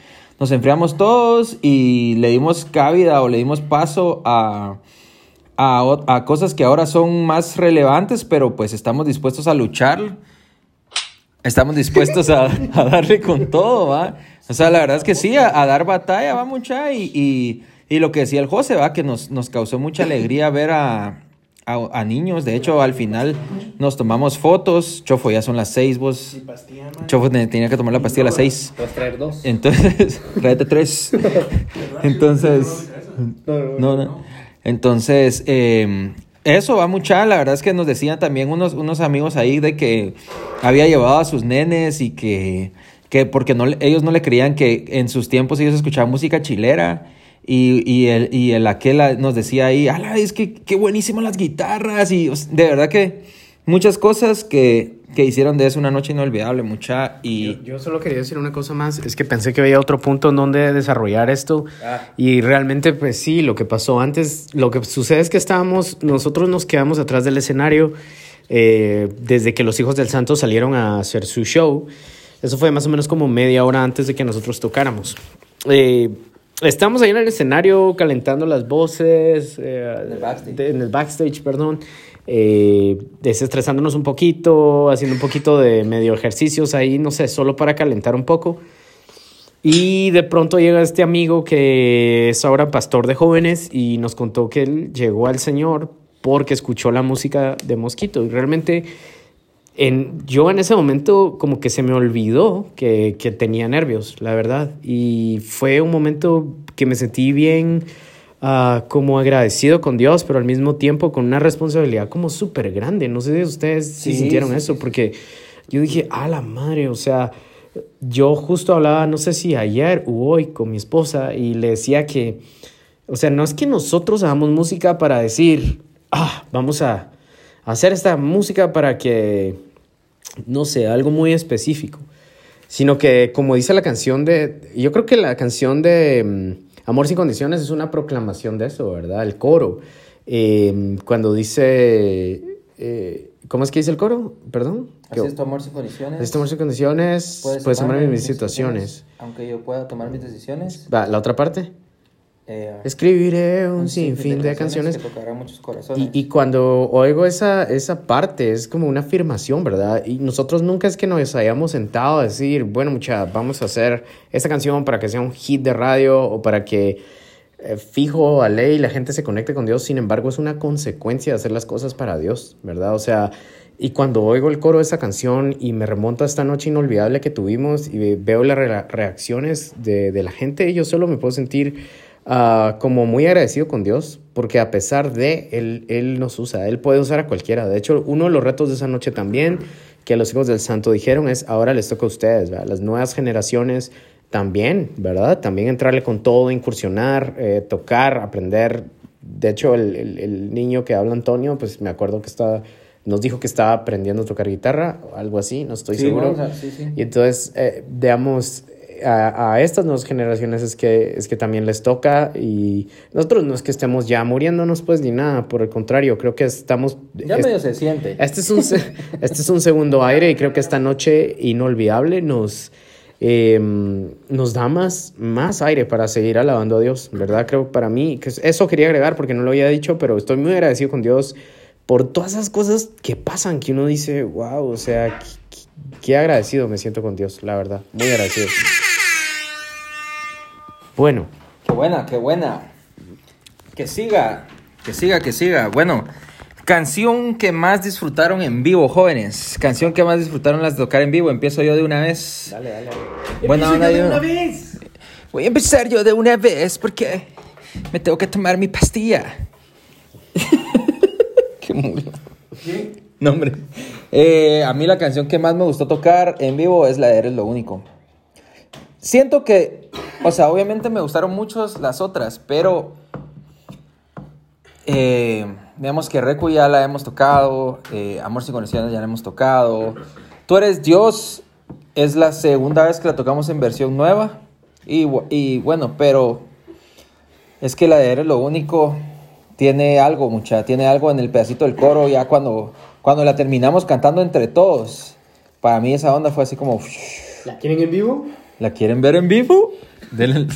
Speaker 2: Nos enfriamos todos y le dimos cabida o le dimos paso a, a, a cosas que ahora son más relevantes pero pues estamos dispuestos a luchar. Estamos dispuestos a, a darle con todo va o sea, la verdad es que sí, a, a dar batalla va mucha y, y, y, lo que decía el José, va, que nos, nos causó mucha alegría ver a, a, a, niños. De hecho, al final nos tomamos fotos. Chofo, ya son las seis, vos. Chofo tenía que tomar la pastilla a las seis.
Speaker 5: Puedes traer dos.
Speaker 2: Entonces, tráete tres. Entonces, no, no. Entonces, eh, eso va mucha, la verdad es que nos decían también unos, unos amigos ahí de que había llevado a sus nenes y que que porque no, ellos no le creían que en sus tiempos ellos escuchaban música chilera. Y, y, el, y el aquel nos decía ahí, ala, es que qué buenísimas las guitarras. Y de verdad que muchas cosas que, que hicieron de eso una noche inolvidable, mucha. Y...
Speaker 1: Yo, yo, solo quería decir una cosa más, es que pensé que había otro punto en donde desarrollar esto. Ah. Y realmente, pues sí, lo que pasó antes, lo que sucede es que estábamos, nosotros nos quedamos atrás del escenario eh, desde que los hijos del santo salieron a hacer su show. Eso fue más o menos como media hora antes de que nosotros tocáramos. Eh, estamos ahí en el escenario calentando las voces. Eh,
Speaker 2: en, el backstage.
Speaker 1: De, en el backstage, perdón. Eh, desestresándonos un poquito, haciendo un poquito de medio ejercicios ahí, no sé, solo para calentar un poco. Y de pronto llega este amigo que es ahora pastor de jóvenes y nos contó que él llegó al Señor porque escuchó la música de Mosquito. Y realmente
Speaker 3: en, yo en ese momento como que se me olvidó que, que tenía nervios, la verdad. Y fue un momento que me sentí bien ah, como agradecido con Dios, pero al mismo tiempo con una responsabilidad como súper grande. No sé si ustedes sí, sintieron
Speaker 2: sí,
Speaker 3: eso, porque yo dije, a la madre, o sea, yo justo hablaba, no sé si ayer o hoy con mi esposa y le decía que, o sea, no es que nosotros hagamos música para decir, ah, vamos a hacer esta música para que, no sé, algo muy específico, sino que como dice la canción de, yo creo que la canción de mm, Amor sin condiciones es una proclamación de eso, ¿verdad? El coro, eh, cuando dice, eh, ¿cómo es que dice el coro? Perdón.
Speaker 2: Así es tu amor sin condiciones.
Speaker 3: Así es tu amor sin condiciones, puedes, amarme en mis situaciones.
Speaker 2: Aunque yo pueda tomar mis decisiones.
Speaker 3: Va, la otra parte.
Speaker 2: Eh,
Speaker 3: Escribiré un sinfín de canciones.
Speaker 2: Que tocarán muchos corazones.
Speaker 3: Y, y cuando oigo esa, esa parte, es como una afirmación, ¿verdad? Y nosotros nunca es que nos hayamos sentado a decir, bueno, mucha, vamos a hacer esta canción para que sea un hit de radio o para que eh, fijo a ley la gente se conecte con Dios. Sin embargo, es una consecuencia de hacer las cosas para Dios, ¿verdad? O sea, y cuando oigo el coro de esa canción y me remonto a esta noche inolvidable que tuvimos y veo las re- reacciones de, de la gente, yo solo me puedo sentir ah, como muy agradecido con Dios, porque a pesar de él, él nos usa, Él puede usar a cualquiera. De hecho, uno de los retos de esa noche también que los hijos del santo dijeron es, ahora les toca a ustedes, ¿verdad? las nuevas generaciones también, ¿verdad? También entrarle con todo, incursionar, eh, tocar, aprender. De hecho, el, el- el niño que habla Antonio, pues me acuerdo que estaba, nos dijo que estaba aprendiendo a tocar guitarra, algo así, no estoy
Speaker 2: Sí,
Speaker 3: seguro.
Speaker 2: vamos a- sí, sí.
Speaker 3: Y entonces, eh, digamos, a, a estas nuevas generaciones es que, es que también les toca y nosotros no es que estemos ya muriéndonos pues ni nada, por el contrario, creo que estamos...
Speaker 2: Ya
Speaker 3: es-
Speaker 2: medio se siente.
Speaker 3: este es, un, este es un segundo aire y creo que esta noche inolvidable nos, eh, nos da más, más aire para seguir alabando a Dios, ¿verdad? Creo para mí, que eso quería agregar porque no lo había dicho, pero estoy muy agradecido con Dios por todas esas cosas que pasan, que uno dice, wow, o sea, qué- qué agradecido me siento con Dios, la verdad, muy agradecido. Bueno,
Speaker 2: Qué buena, qué buena. Que siga, que siga, que siga. Bueno, canción que más disfrutaron en vivo, jóvenes. Canción que más disfrutaron las de tocar en vivo. Empiezo yo de una vez.
Speaker 3: dale, dale.
Speaker 2: Buena onda yo. Voy a empezar yo de una vez porque me tengo que tomar mi pastilla. Qué mulo. No, hombre. Eh, a mí la canción que más me gustó tocar en vivo es la de Eres lo único. Siento que, o sea, obviamente me gustaron muchas las otras, pero eh, digamos que Recu ya la hemos tocado, eh, Amor sin condiciones ya la hemos tocado. Tú eres Dios es la segunda vez que la tocamos en versión nueva. Y bueno, pero es que la de Eres lo único tiene algo, mucha, tiene algo en el pedacito del coro ya cuando, cuando la terminamos cantando entre todos. Para mí esa onda fue así como...
Speaker 3: ¿La quieren en vivo?
Speaker 2: ¿La quieren ver en vivo? Denle-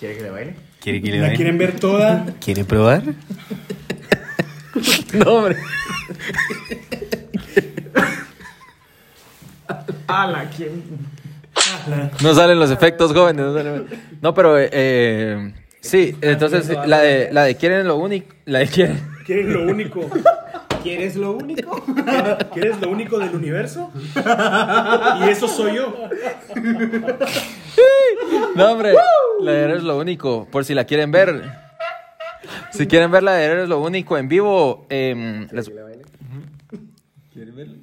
Speaker 3: ¿Quiere que le baile?
Speaker 2: ¿Quiere que le
Speaker 4: ¿La
Speaker 2: baile?
Speaker 4: quieren ver toda?
Speaker 2: ¿Quiere probar? no, hombre.
Speaker 4: ¡Hala! ¿Quién?
Speaker 2: No salen los efectos jóvenes. No, salen- No, pero eh, eh, sí, entonces la de la de quieren lo único, la de quieren.
Speaker 4: ¿Quieren lo único?
Speaker 3: ¿Quieres lo único?
Speaker 4: ¿Quieres lo único del universo? Y eso soy yo.
Speaker 2: No, hombre, la de eres lo único, por si la quieren ver. Si quieren ver la de eres lo único en vivo, eh, les- ¿Quieren verla?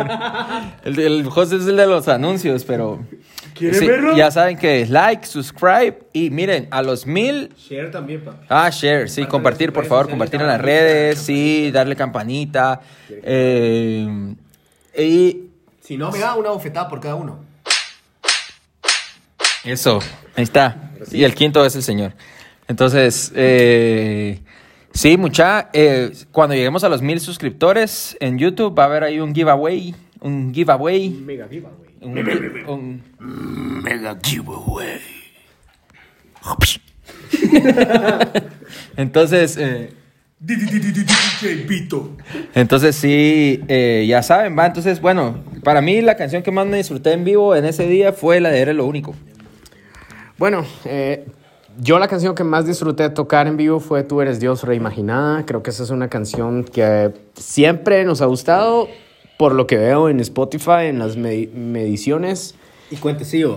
Speaker 2: Hombre. el, el host es el de los anuncios, pero
Speaker 4: ¿Quieren
Speaker 2: sí,
Speaker 4: verlo?
Speaker 2: ya saben que like, subscribe y miren, a los mil
Speaker 3: Share también, papi.
Speaker 2: Ah, share, sí, compartir, por favor, compartir en las redes, sí, darle campanita. eh, y
Speaker 3: Si no, me da una bofetada por cada uno.
Speaker 2: eso, ahí está. Y el quinto es el señor. Entonces, eh, sí, mucha, eh, cuando lleguemos a los mil suscriptores en YouTube va a haber ahí un giveaway, un giveaway,
Speaker 3: Mega güey.
Speaker 2: Un, un-
Speaker 1: Mega giveaway.
Speaker 2: entonces, eh. Entonces sí, eh, ya saben, va. Entonces, bueno, para mí la canción que más me disfruté en vivo en ese día fue la de Eres lo único.
Speaker 3: Bueno, eh, yo la canción que más disfruté de tocar en vivo fue Tú eres Dios reimaginada. Creo que esa es una canción que siempre nos ha gustado por lo que veo en Spotify, en las medi- mediciones.
Speaker 2: Y cuentecillos.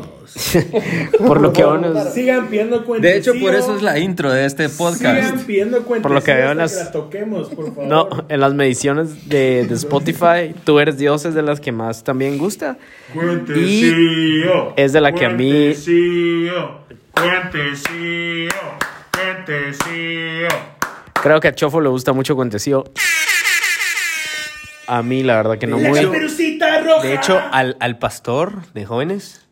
Speaker 3: Por lo que veo en las-
Speaker 4: Sigan pidiendo cuentos.
Speaker 2: De hecho, por eso es la intro de este podcast.
Speaker 4: Sigan pidiendo.
Speaker 3: Por lo que veo en las-
Speaker 4: Que la toquemos, por favor.
Speaker 3: No, en las mediciones de, de Spotify, Tú eres Dios es de las que más también gusta.
Speaker 4: Cuentecillo.
Speaker 3: es de la que a mí-
Speaker 4: Cuentecillo. Cuentecillo. Cuentecillo.
Speaker 3: Creo que a Chofo le gusta mucho Cuentecillo. A mí, la verdad que no
Speaker 5: De
Speaker 3: muy.
Speaker 4: roja.
Speaker 5: De hecho, al, al pastor de jóvenes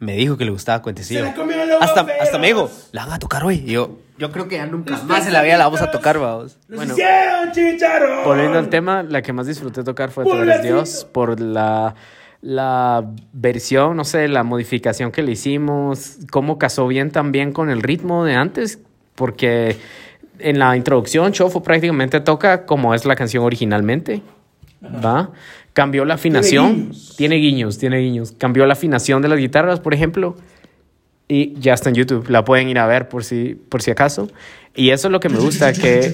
Speaker 5: me dijo que le gustaba Cuentecillo.
Speaker 4: Se la comieron los
Speaker 5: Hasta, hasta me dijo, la van a tocar hoy. Y yo, yo creo que ya nunca más en la vida la vamos a tocar, vamos.
Speaker 3: Bueno.
Speaker 4: hicieron.
Speaker 3: Volviendo al tema, la que más disfruté tocar fue Tú eres. Dios por la, la versión, no sé, la modificación que le hicimos, cómo casó bien también con el ritmo de antes, porque en la introducción Chofo prácticamente toca como es la canción originalmente, ¿va? Cambió la afinación,
Speaker 4: guiños.
Speaker 3: tiene guiños, tiene guiños, cambió la afinación de las guitarras, por ejemplo, y ya está en YouTube. La pueden ir a ver por si, por si acaso. Y eso es lo que me gusta, que,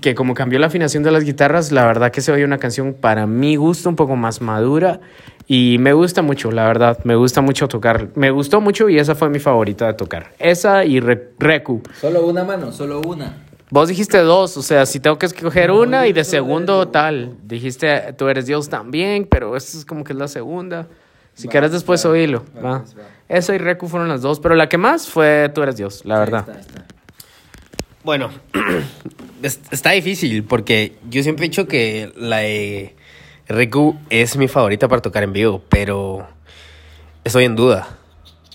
Speaker 3: que como cambió la afinación de las guitarras, la verdad que se oye una canción para mi gusto un poco más madura. Y me gusta mucho, la verdad. Me gusta mucho tocar. Me gustó mucho y esa fue mi favorita de tocar. Esa y Re- Reku.
Speaker 2: Solo una mano, solo una.
Speaker 3: Vos dijiste dos, o sea, si tengo que escoger una y de segundo tal. Dijiste, tú eres Dios también, pero esta es como que es la segunda. Si quieres después oírlo, va. Esa y Reku fueron las dos, pero la que más fue tú eres Dios, la verdad.
Speaker 5: Bueno, es- está difícil porque yo siempre he dicho que la de Riku es mi favorita para tocar en vivo, pero estoy en duda.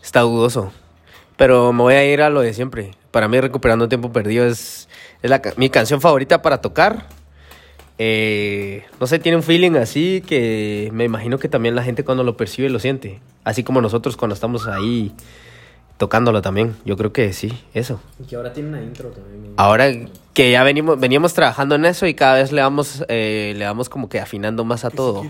Speaker 5: Está dudoso. Pero me voy a ir a lo de siempre. Para mí, Recuperando Tiempo Perdido es, es la mi canción favorita para tocar. Eh, no sé, tiene un feeling así que me imagino que también la gente cuando lo percibe lo siente. Así como nosotros cuando estamos ahí tocándolo también. Yo creo que sí, eso.
Speaker 3: que ahora tiene una intro también.
Speaker 5: Ahora que ya venimos, veníamos trabajando en eso y cada vez le vamos, eh, le vamos como que afinando más a todo.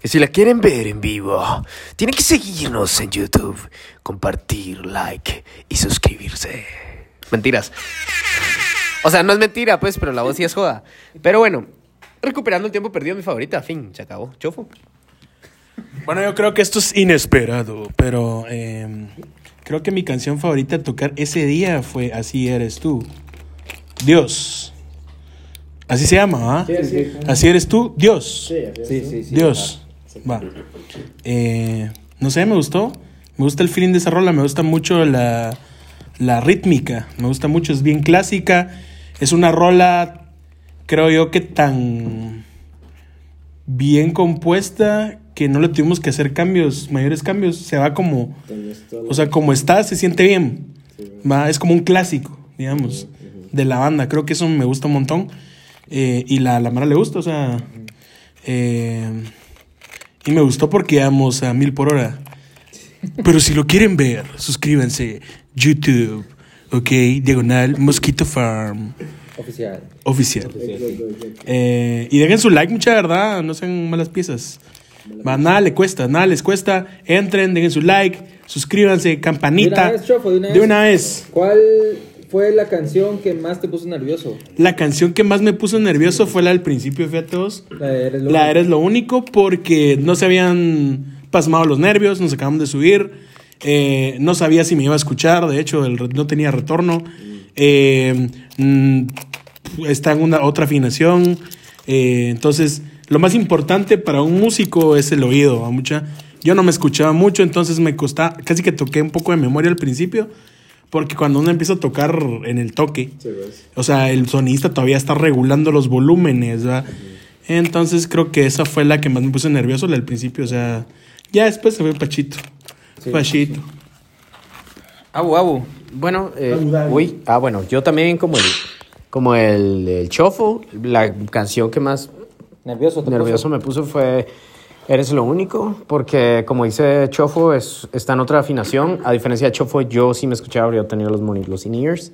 Speaker 5: Que si la quieren ver en vivo, tienen que seguirnos en YouTube, compartir, like y suscribirse. Mentiras. O sea, no es mentira, pues, pero la voz sí es joda. Pero bueno, recuperando el tiempo perdido, mi favorita, fin, se acabó. Chofo.
Speaker 4: Bueno, yo creo que esto es inesperado, pero eh, creo que mi canción favorita de tocar ese día fue Así eres tú. Dios. Así se llama, ¿ah? Así eres tú, Dios.
Speaker 2: Sí, sí, sí.
Speaker 4: Dios. Va. Eh, no sé, me gustó. Me gusta el feeling de esa rola, me gusta mucho la, la rítmica. Me gusta mucho, es bien clásica. Es una rola, creo yo, que tan bien compuesta que no le tuvimos que hacer cambios, mayores cambios. Se va como, o sea, como está, se siente bien. Va, es como un clásico, digamos, de la banda. Creo que eso me gusta un montón. Eh, y la, la Mara le gusta, o sea. eh, y me gustó porque íbamos a mil por hora. Pero si lo quieren ver, suscríbanse. YouTube, ok, diagonal Mosquito Farm
Speaker 2: Oficial.
Speaker 4: oficial. Eh, y dejen su like, mucha verdad, no sean malas piezas. Va, nada le cuesta, nada les cuesta. Entren, dejen su like, suscríbanse, campanita.
Speaker 2: De una vez, Chofo, de una
Speaker 4: De
Speaker 2: vez.
Speaker 4: una vez.
Speaker 2: ¿Cuál fue la canción que más te puso nervioso?
Speaker 4: La canción que más me puso nervioso fue la del principio, fíjate vos.
Speaker 2: La de Eres lo
Speaker 4: La
Speaker 2: único.
Speaker 4: Eres lo único porque no se habían pasmado los nervios, nos acabamos de subir. Eh, no sabía si me iba a escuchar, de hecho, el no tenía retorno. eh, mm, está en una otra afinación. eh, entonces, lo más importante para un músico es el oído. mucha. Yo no me escuchaba mucho, entonces me costaba, casi que toqué un poco de memoria al principio. Porque cuando uno empieza a tocar en el toque, o sea, el sonista todavía está regulando los volúmenes, ¿verdad? Entonces creo que esa fue la que más me puso nervioso, del principio, o sea, ya después se fue Pachito. Pachito.
Speaker 2: Abu, abu.
Speaker 3: Bueno, eh, uy, ah, bueno, yo también como el, como el, el chofo, la canción que más
Speaker 2: Nervioso. te
Speaker 3: nervioso me puso fue Eres lo único, porque como dice Chofo, es, está en otra afinación. A diferencia de Chofo, yo sí me escuchaba, yo tenía los, los in-ears.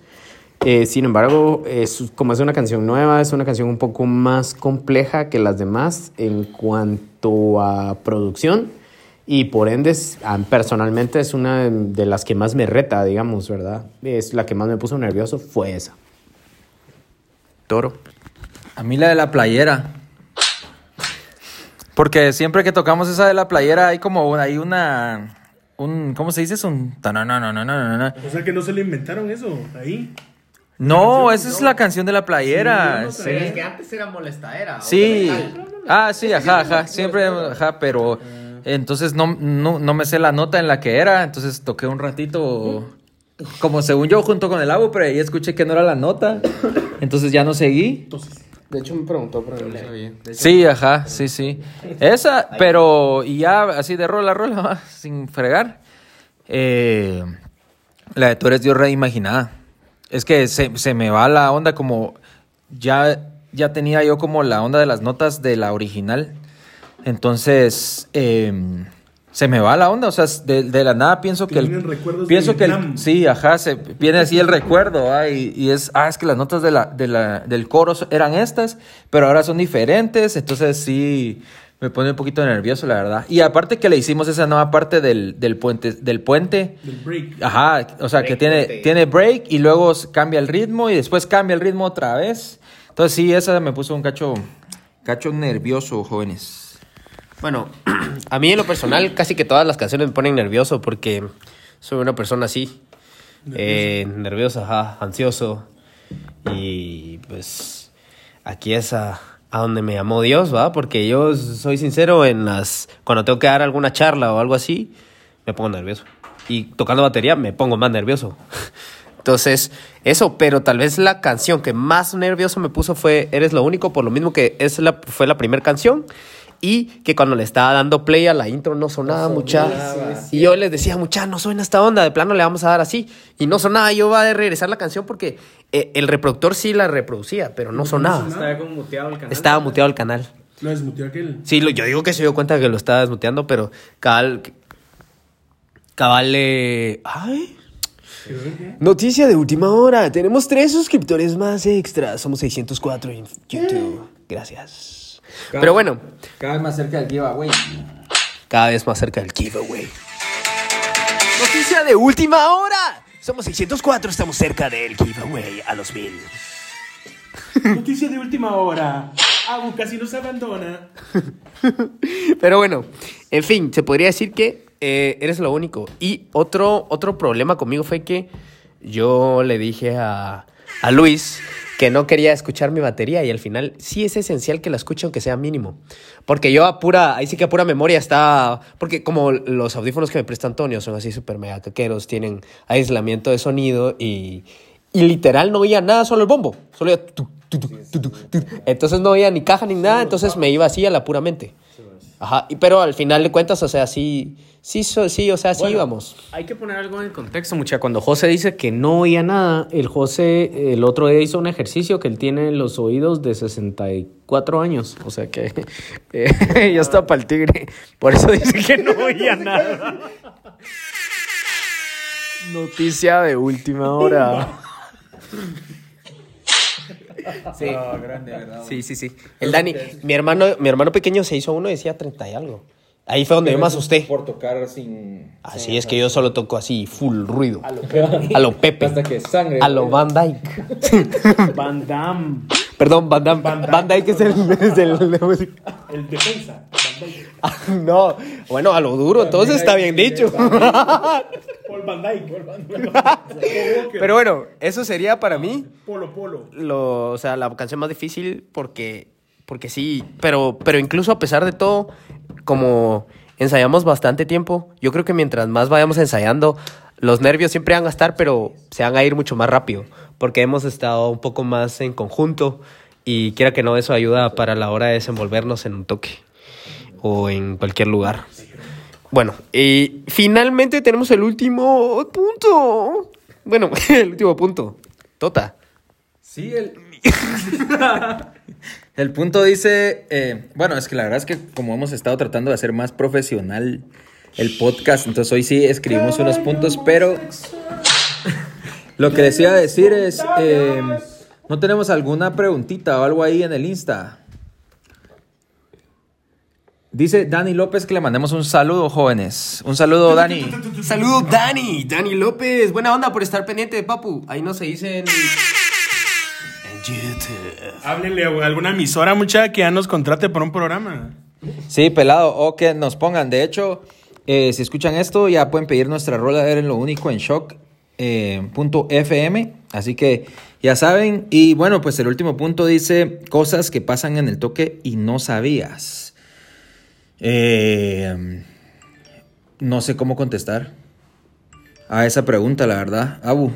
Speaker 3: Eh, sin embargo, es, como es una canción nueva, es una canción un poco más compleja que las demás en cuanto a producción. Y por ende, es- personalmente es una de las que más me reta, digamos, ¿verdad? Es la que más me puso nervioso, fue esa.
Speaker 1: Toro.
Speaker 2: A mí la de la playera. Porque siempre que tocamos esa de la playera hay como una, hay una, un, ¿cómo se dice? Es un... tanananananana.
Speaker 4: O sea que no se le inventaron eso ahí.
Speaker 2: No, esa es la canción de la playera.
Speaker 4: Sí, no
Speaker 2: Sí.
Speaker 5: que antes era molestadera.
Speaker 2: Sí. Ah, sí, ajá, ajá. Siempre, ajá, pero entonces no, no, no me sé la nota en la que era. Entonces toqué un ratito, como según yo, junto con el agua, pero ahí escuché que no era la nota. Entonces ya no seguí.
Speaker 1: De hecho, me preguntó, pero no sabía.
Speaker 2: Sí, ajá, sí, sí. Esa, pero y ya así de rola, rola, va, sin fregar. Eh, la de Tú eres Dios reimaginada. Es que se, se me va la onda como ya, ya tenía yo como la onda de las notas de la original. Entonces, eh, se me va la onda, o sea, de, de la nada pienso que
Speaker 4: de
Speaker 2: pienso que el- sí, ajá, se viene así el recuerdo, ah, y, y es, ah, es que las notas de la, de la, del coro eran estas, pero ahora son diferentes, entonces sí, me pone un poquito nervioso, la verdad. Y aparte que le hicimos esa nueva parte del, del puente, del puente,
Speaker 4: Del break.
Speaker 2: Ajá, o sea, que tiene,
Speaker 5: puente.
Speaker 2: tiene break y luego cambia el ritmo y después cambia el ritmo otra vez. Entonces sí, esa me puso un cacho, cacho nervioso, jóvenes.
Speaker 5: Bueno, a mí en lo personal casi que todas las canciones me ponen nervioso porque soy una persona así. Eh, nerviosa, ansioso. Y pues aquí es a, a donde me llamó Dios, ¿va? Porque yo soy sincero en las... Cuando tengo que dar alguna charla o algo así, me pongo nervioso. Y tocando batería me pongo más nervioso. Entonces, eso, pero tal vez la canción que más nervioso me puso fue Eres lo único, por lo mismo que es la, fue la primera canción y que cuando le estaba dando play a la intro no sonaba mucha. Y yo les decía, mucha, no suena esta onda, de plano le vamos a dar así. Y no sonaba, yo iba a regresar la canción porque eh, el reproductor sí la reproducía, pero no sonaba.
Speaker 3: Estaba como muteado el canal.
Speaker 5: Estaba muteado el canal.
Speaker 4: Lo desmuteó aquel.
Speaker 5: Sí, lo- yo digo que se dio cuenta que lo estaba desmuteando, pero cabal. Cabal. Ay. Noticia de última hora. Tenemos tres suscriptores más extras. Somos 604 en YouTube. Gracias. Pero bueno,
Speaker 2: Cada vez más cerca del giveaway.
Speaker 5: cada vez más cerca del giveaway. Noticia de última hora. Somos 604, estamos cerca del giveaway a los mil.
Speaker 4: Noticia de última hora. Abu casi nos abandona.
Speaker 5: Pero bueno, en fin, se podría decir que eh, eres lo único. Y otro, otro problema conmigo fue que yo le dije a, a Luis que no quería escuchar mi batería y al final sí es esencial que la escuche aunque sea mínimo. Porque yo a pura, ahí sí que a pura memoria está, porque como los audífonos que me presta Antonio son así súper mega caqueros, tienen aislamiento de sonido y, y literal no oía nada, solo el bombo, solo oía tu, tu, tu, tu, tu, tu. Entonces no oía ni caja ni nada, entonces me iba así a la puramente. Ajá, y- pero al final de cuentas, o sea, sí, sí, so- sí, o sea, sí
Speaker 3: Bueno,
Speaker 5: íbamos.
Speaker 3: Hay que poner algo en el contexto, mucha. Cuando José dice que no oía nada, el José el otro día hizo un ejercicio que él tiene los oídos de 64 años. O sea que eh, ya está para el tigre. Por eso dice que no oía nada. Noticia de última hora.
Speaker 5: Sí. sí, sí, sí. El Dani, mi hermano, mi hermano pequeño se hizo uno y decía 30 y algo. Ahí fue donde yo me asusté.
Speaker 2: Por tocar sin...
Speaker 5: Así es que yo solo toco así, full ruido. A lo Pepe.
Speaker 2: Hasta que sangre.
Speaker 5: A lo Van Dyke.
Speaker 3: Van Damme.
Speaker 5: Perdón, Van, Damme. Van Dyke es el, es el.
Speaker 4: El defensa.
Speaker 5: No, bueno, a lo duro, entonces está bien dicho.
Speaker 4: Paul Van Dyke. Paul Van Dyke.
Speaker 5: Pero bueno, eso sería para mí
Speaker 4: Polo, polo.
Speaker 5: lo, o sea, la canción más difícil porque, porque sí, pero, pero incluso a pesar de todo, como ensayamos bastante tiempo, yo creo que mientras más vayamos ensayando, los nervios siempre van a estar, pero se van a ir mucho más rápido, porque hemos estado un poco más en conjunto y quiera que no, eso ayuda para la hora de desenvolvernos en un toque o en cualquier lugar. Bueno, y finalmente tenemos el último punto. Bueno, el último punto. Tota.
Speaker 2: Sí, el... el punto dice, eh, bueno, es que la verdad es que como hemos estado tratando de hacer más profesional el podcast, entonces hoy sí escribimos unos puntos, pero lo que les iba a decir es, eh, ¿no tenemos alguna preguntita o algo ahí en el Insta? Dice Dani López que le mandemos un saludo, jóvenes. Un saludo, Dani.
Speaker 5: Saludos, Dani. Dani López. Buena onda por estar pendiente de Papu. Ahí no se dice en... en YouTube.
Speaker 4: Háblenle a alguna emisora, mucha, que ya nos contrate por un programa.
Speaker 2: Sí, pelado, o que nos pongan. De hecho, eh, si escuchan esto, ya pueden pedir nuestra rola de en lo único en shock. eh, punto FM, así que ya saben. Y bueno, pues el último punto dice cosas que pasan en el toque y no sabías. Eh, no sé cómo contestar a esa pregunta, la verdad. Abu.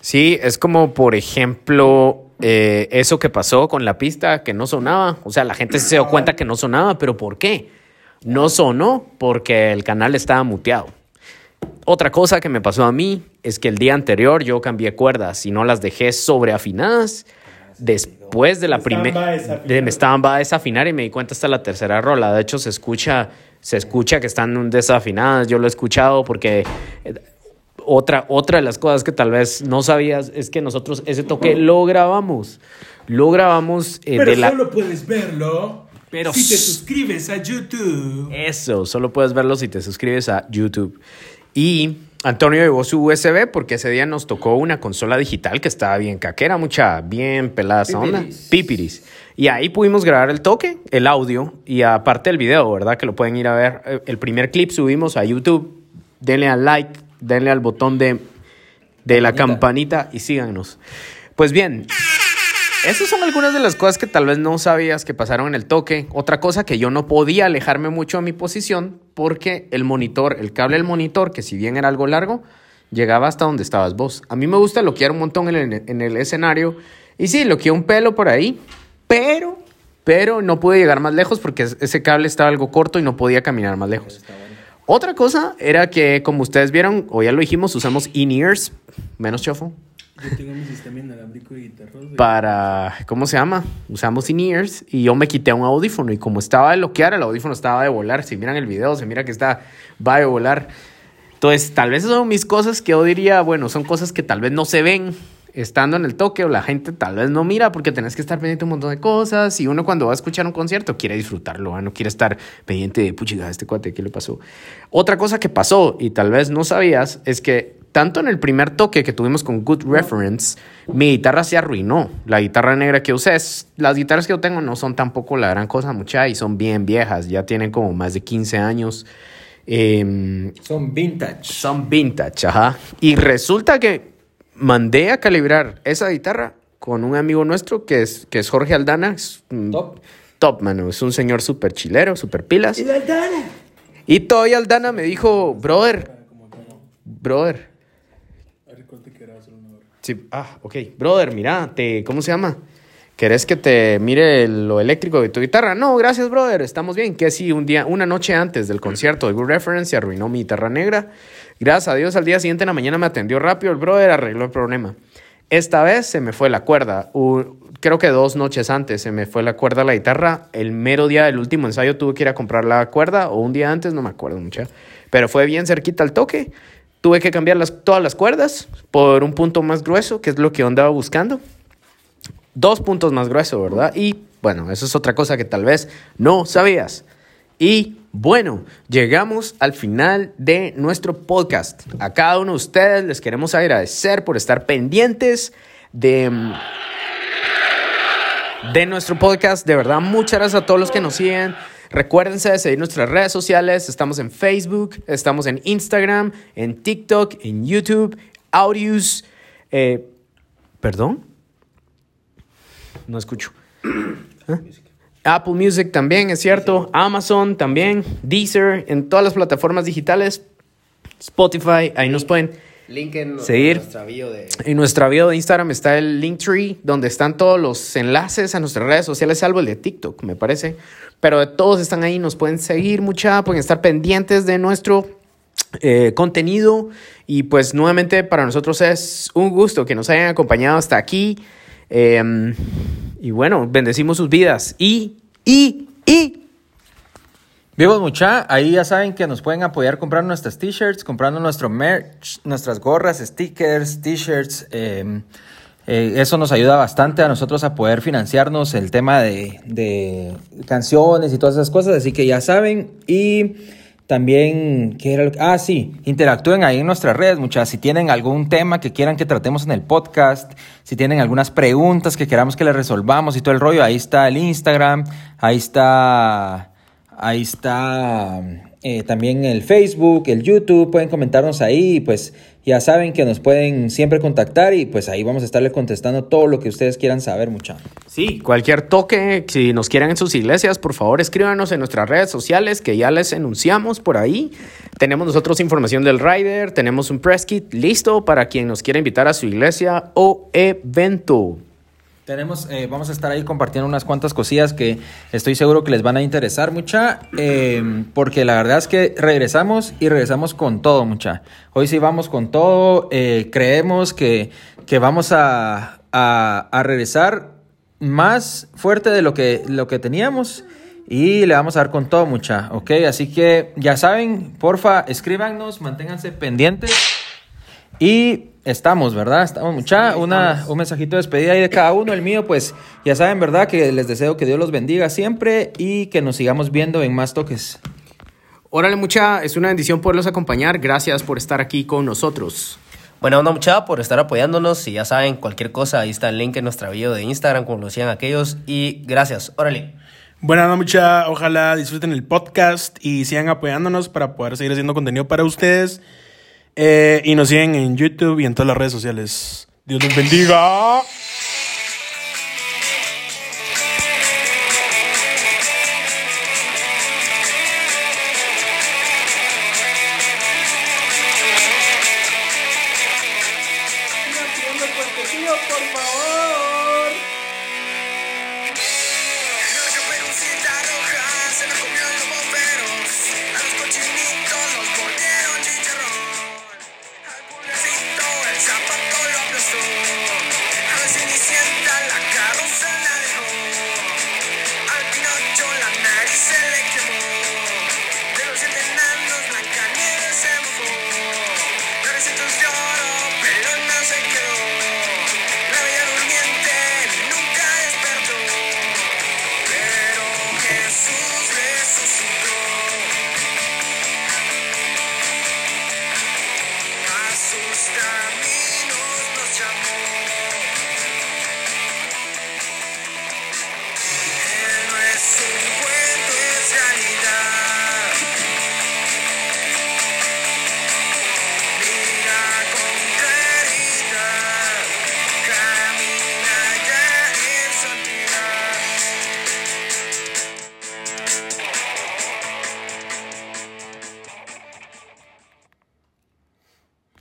Speaker 3: Sí, es como, por ejemplo, eh, eso que pasó con la pista que no sonaba. O sea, la gente se dio cuenta que no sonaba, pero ¿por qué? No sonó porque el canal estaba muteado. Otra cosa que me pasó a mí es que el día anterior yo cambié cuerdas y no las dejé sobreafinadas. Después de la primera, me estaban va a desafinar y me di cuenta hasta la tercera rola. De hecho, se escucha, se escucha que están desafinadas. Yo lo he escuchado porque eh, otra, otra de las cosas que tal vez no sabías es que nosotros ese toque lo grabamos. Lo grabamos eh,
Speaker 4: Pero
Speaker 3: de la...
Speaker 4: solo puedes verlo
Speaker 3: Pero
Speaker 4: si te suscribes a YouTube.
Speaker 3: Eso, solo puedes verlo si te suscribes a YouTube. Y Antonio llevó su USB porque ese día nos tocó una consola digital que estaba bien caquera, mucha, bien pelada esa onda.
Speaker 5: Pipiris.
Speaker 3: Y ahí pudimos grabar el toque, el audio y aparte el video, ¿verdad? Que lo pueden ir a ver. Eh, El primer clip subimos a YouTube. Denle al like, denle al botón de, de la campanita y síganos. Pues bien, esas son algunas de las cosas que tal vez no sabías que pasaron en el toque. Otra cosa que yo no podía alejarme mucho a mi posición porque el monitor, el cable del monitor, que si bien era algo largo, llegaba hasta donde estabas vos. A mí me gusta loquear un montón en el, en el escenario. Y sí, loqueé un pelo por ahí, pero, pero no pude llegar más lejos porque ese cable estaba algo corto y no podía caminar más lejos. Otra cosa era que, como ustedes vieron, o ya lo dijimos, usamos in-ears, menos chofo,
Speaker 4: Tengo mi sistema inalámbrico de
Speaker 3: para, ¿cómo se llama? Usamos in-ears y yo me quité un audífono y como estaba de bloquear, el audífono estaba de volar. Si miran el video, se mira que está, va de volar. Entonces, tal vez son mis cosas que yo diría, bueno, son cosas que tal vez no se ven estando en el toque o la gente tal vez no mira porque tenés que estar pendiente de un montón de cosas y uno cuando va a escuchar un concierto quiere disfrutarlo, ¿va? no quiere estar pendiente de, puchiga, este cuate, ¿qué le pasó? Otra cosa que pasó y tal vez no sabías es que tanto en el primer toque que tuvimos con Good Reference, mi guitarra se arruinó. La guitarra negra que usé, es- las guitarras que yo tengo no son tampoco la gran cosa mucha y son bien viejas, ya tienen como más de 15 años. Em,
Speaker 2: Son vintage.
Speaker 3: son vintage, ajá. Y resulta que mandé a calibrar esa guitarra con un amigo nuestro que es, que es Jorge Aldana. Es
Speaker 2: Top.
Speaker 3: Top, mano. Es un señor súper chilero, súper pilas. Y todavía Aldana me dijo, brother, brother. Sí, ah, ok. Brother, mira, te, ¿cómo se llama? ¿Querés que te mire lo eléctrico de tu guitarra? No, gracias, brother. Estamos bien. Que si un día, una noche antes del concierto de Good Reference se arruinó mi guitarra negra. Gracias a Dios, al día siguiente en la mañana me atendió rápido el brother, arregló el problema. Esta vez se me fue la cuerda. Creo que dos noches antes se me fue la cuerda a la guitarra. El mero día del último ensayo tuve que ir a comprar la cuerda o un día antes, no me acuerdo mucho. Pero fue bien cerquita al toque. Tuve que cambiar todas las cuerdas por un punto más grueso, que es lo que andaba buscando dos puntos más grueso, ¿verdad? Y bueno, eso es otra cosa que tal vez no sabías. Y bueno, llegamos al final de nuestro podcast. A cada uno de ustedes les queremos agradecer por estar pendientes de, de nuestro podcast. De verdad, muchas gracias a todos los que nos siguen. Recuérdense de seguir nuestras redes sociales. Estamos en Facebook, estamos en Instagram, en TikTok, en YouTube, Audios. eh, ¿Perdón? No escucho. ¿Ah? Apple Music también, es cierto. Amazon también. Deezer, en todas las plataformas digitales. Spotify, ahí nos pueden.
Speaker 5: Link en
Speaker 3: Seguir.
Speaker 5: nuestra bio de...
Speaker 3: En nuestra bio de Instagram está el Linktree, donde están todos los enlaces a nuestras redes sociales, salvo el de TikTok, me parece. Pero todos están ahí, nos pueden seguir mucha, pueden estar pendientes de nuestro eh, contenido. Y pues nuevamente para nosotros es un gusto que nos hayan acompañado hasta aquí. Eh, y bueno, bendecimos sus vidas. Y, y, y.
Speaker 2: Vivos mucha, ahí ya saben que nos pueden apoyar comprando nuestras t-shirts, comprando nuestro merch, nuestras gorras, stickers, t-shirts, eh, Eh, eso nos ayuda bastante a nosotros a poder financiarnos el tema de, de canciones y todas esas cosas, así que ya saben. Y también, ¿qué Ah, sí, interactúen ahí en nuestras redes, muchas. Si tienen algún tema que quieran que tratemos en el podcast, si tienen algunas preguntas que queramos que les resolvamos y todo el rollo, ahí está el Instagram, ahí está, ahí está eh, también el Facebook, el YouTube, pueden comentarnos ahí, pues ya saben que nos pueden siempre contactar y pues ahí vamos a estarle contestando todo lo que ustedes quieran saber, mucha.
Speaker 3: Sí, cualquier toque, si nos quieren en sus iglesias, por favor escríbanos en nuestras redes sociales que ya les enunciamos por ahí. Tenemos nosotros información del rider, tenemos un press kit listo para quien nos quiera invitar a su iglesia o evento.
Speaker 2: Eh, vamos a estar ahí compartiendo unas cuantas cosillas que estoy seguro que les van a interesar mucha, eh, porque la verdad es que regresamos y regresamos con todo mucha. Hoy sí vamos con todo, eh, creemos que, que vamos a, a, a regresar más fuerte de lo que, lo que teníamos y le vamos a dar con todo mucha, ¿ok? Así que ya saben, porfa, escríbanos, manténganse pendientes. Y estamos, ¿verdad? Estamos mucha. Una, un mensajito de despedida ahí de cada uno. El mío, pues ya saben, ¿verdad? Que les deseo que Dios los bendiga siempre y que nos sigamos viendo en más toques.
Speaker 3: Órale mucha, es una bendición poderlos acompañar. Gracias por estar aquí con nosotros.
Speaker 5: Buena onda mucha por estar apoyándonos. Y ya saben, cualquier cosa, ahí está el link en nuestra bio de Instagram, como lo decían aquellos. Y gracias. Órale.
Speaker 4: Buenas noches, mucha. Ojalá disfruten el podcast y sigan apoyándonos para poder seguir haciendo contenido para ustedes. Eh, y nos siguen en YouTube y en todas las redes sociales. Dios los bendiga.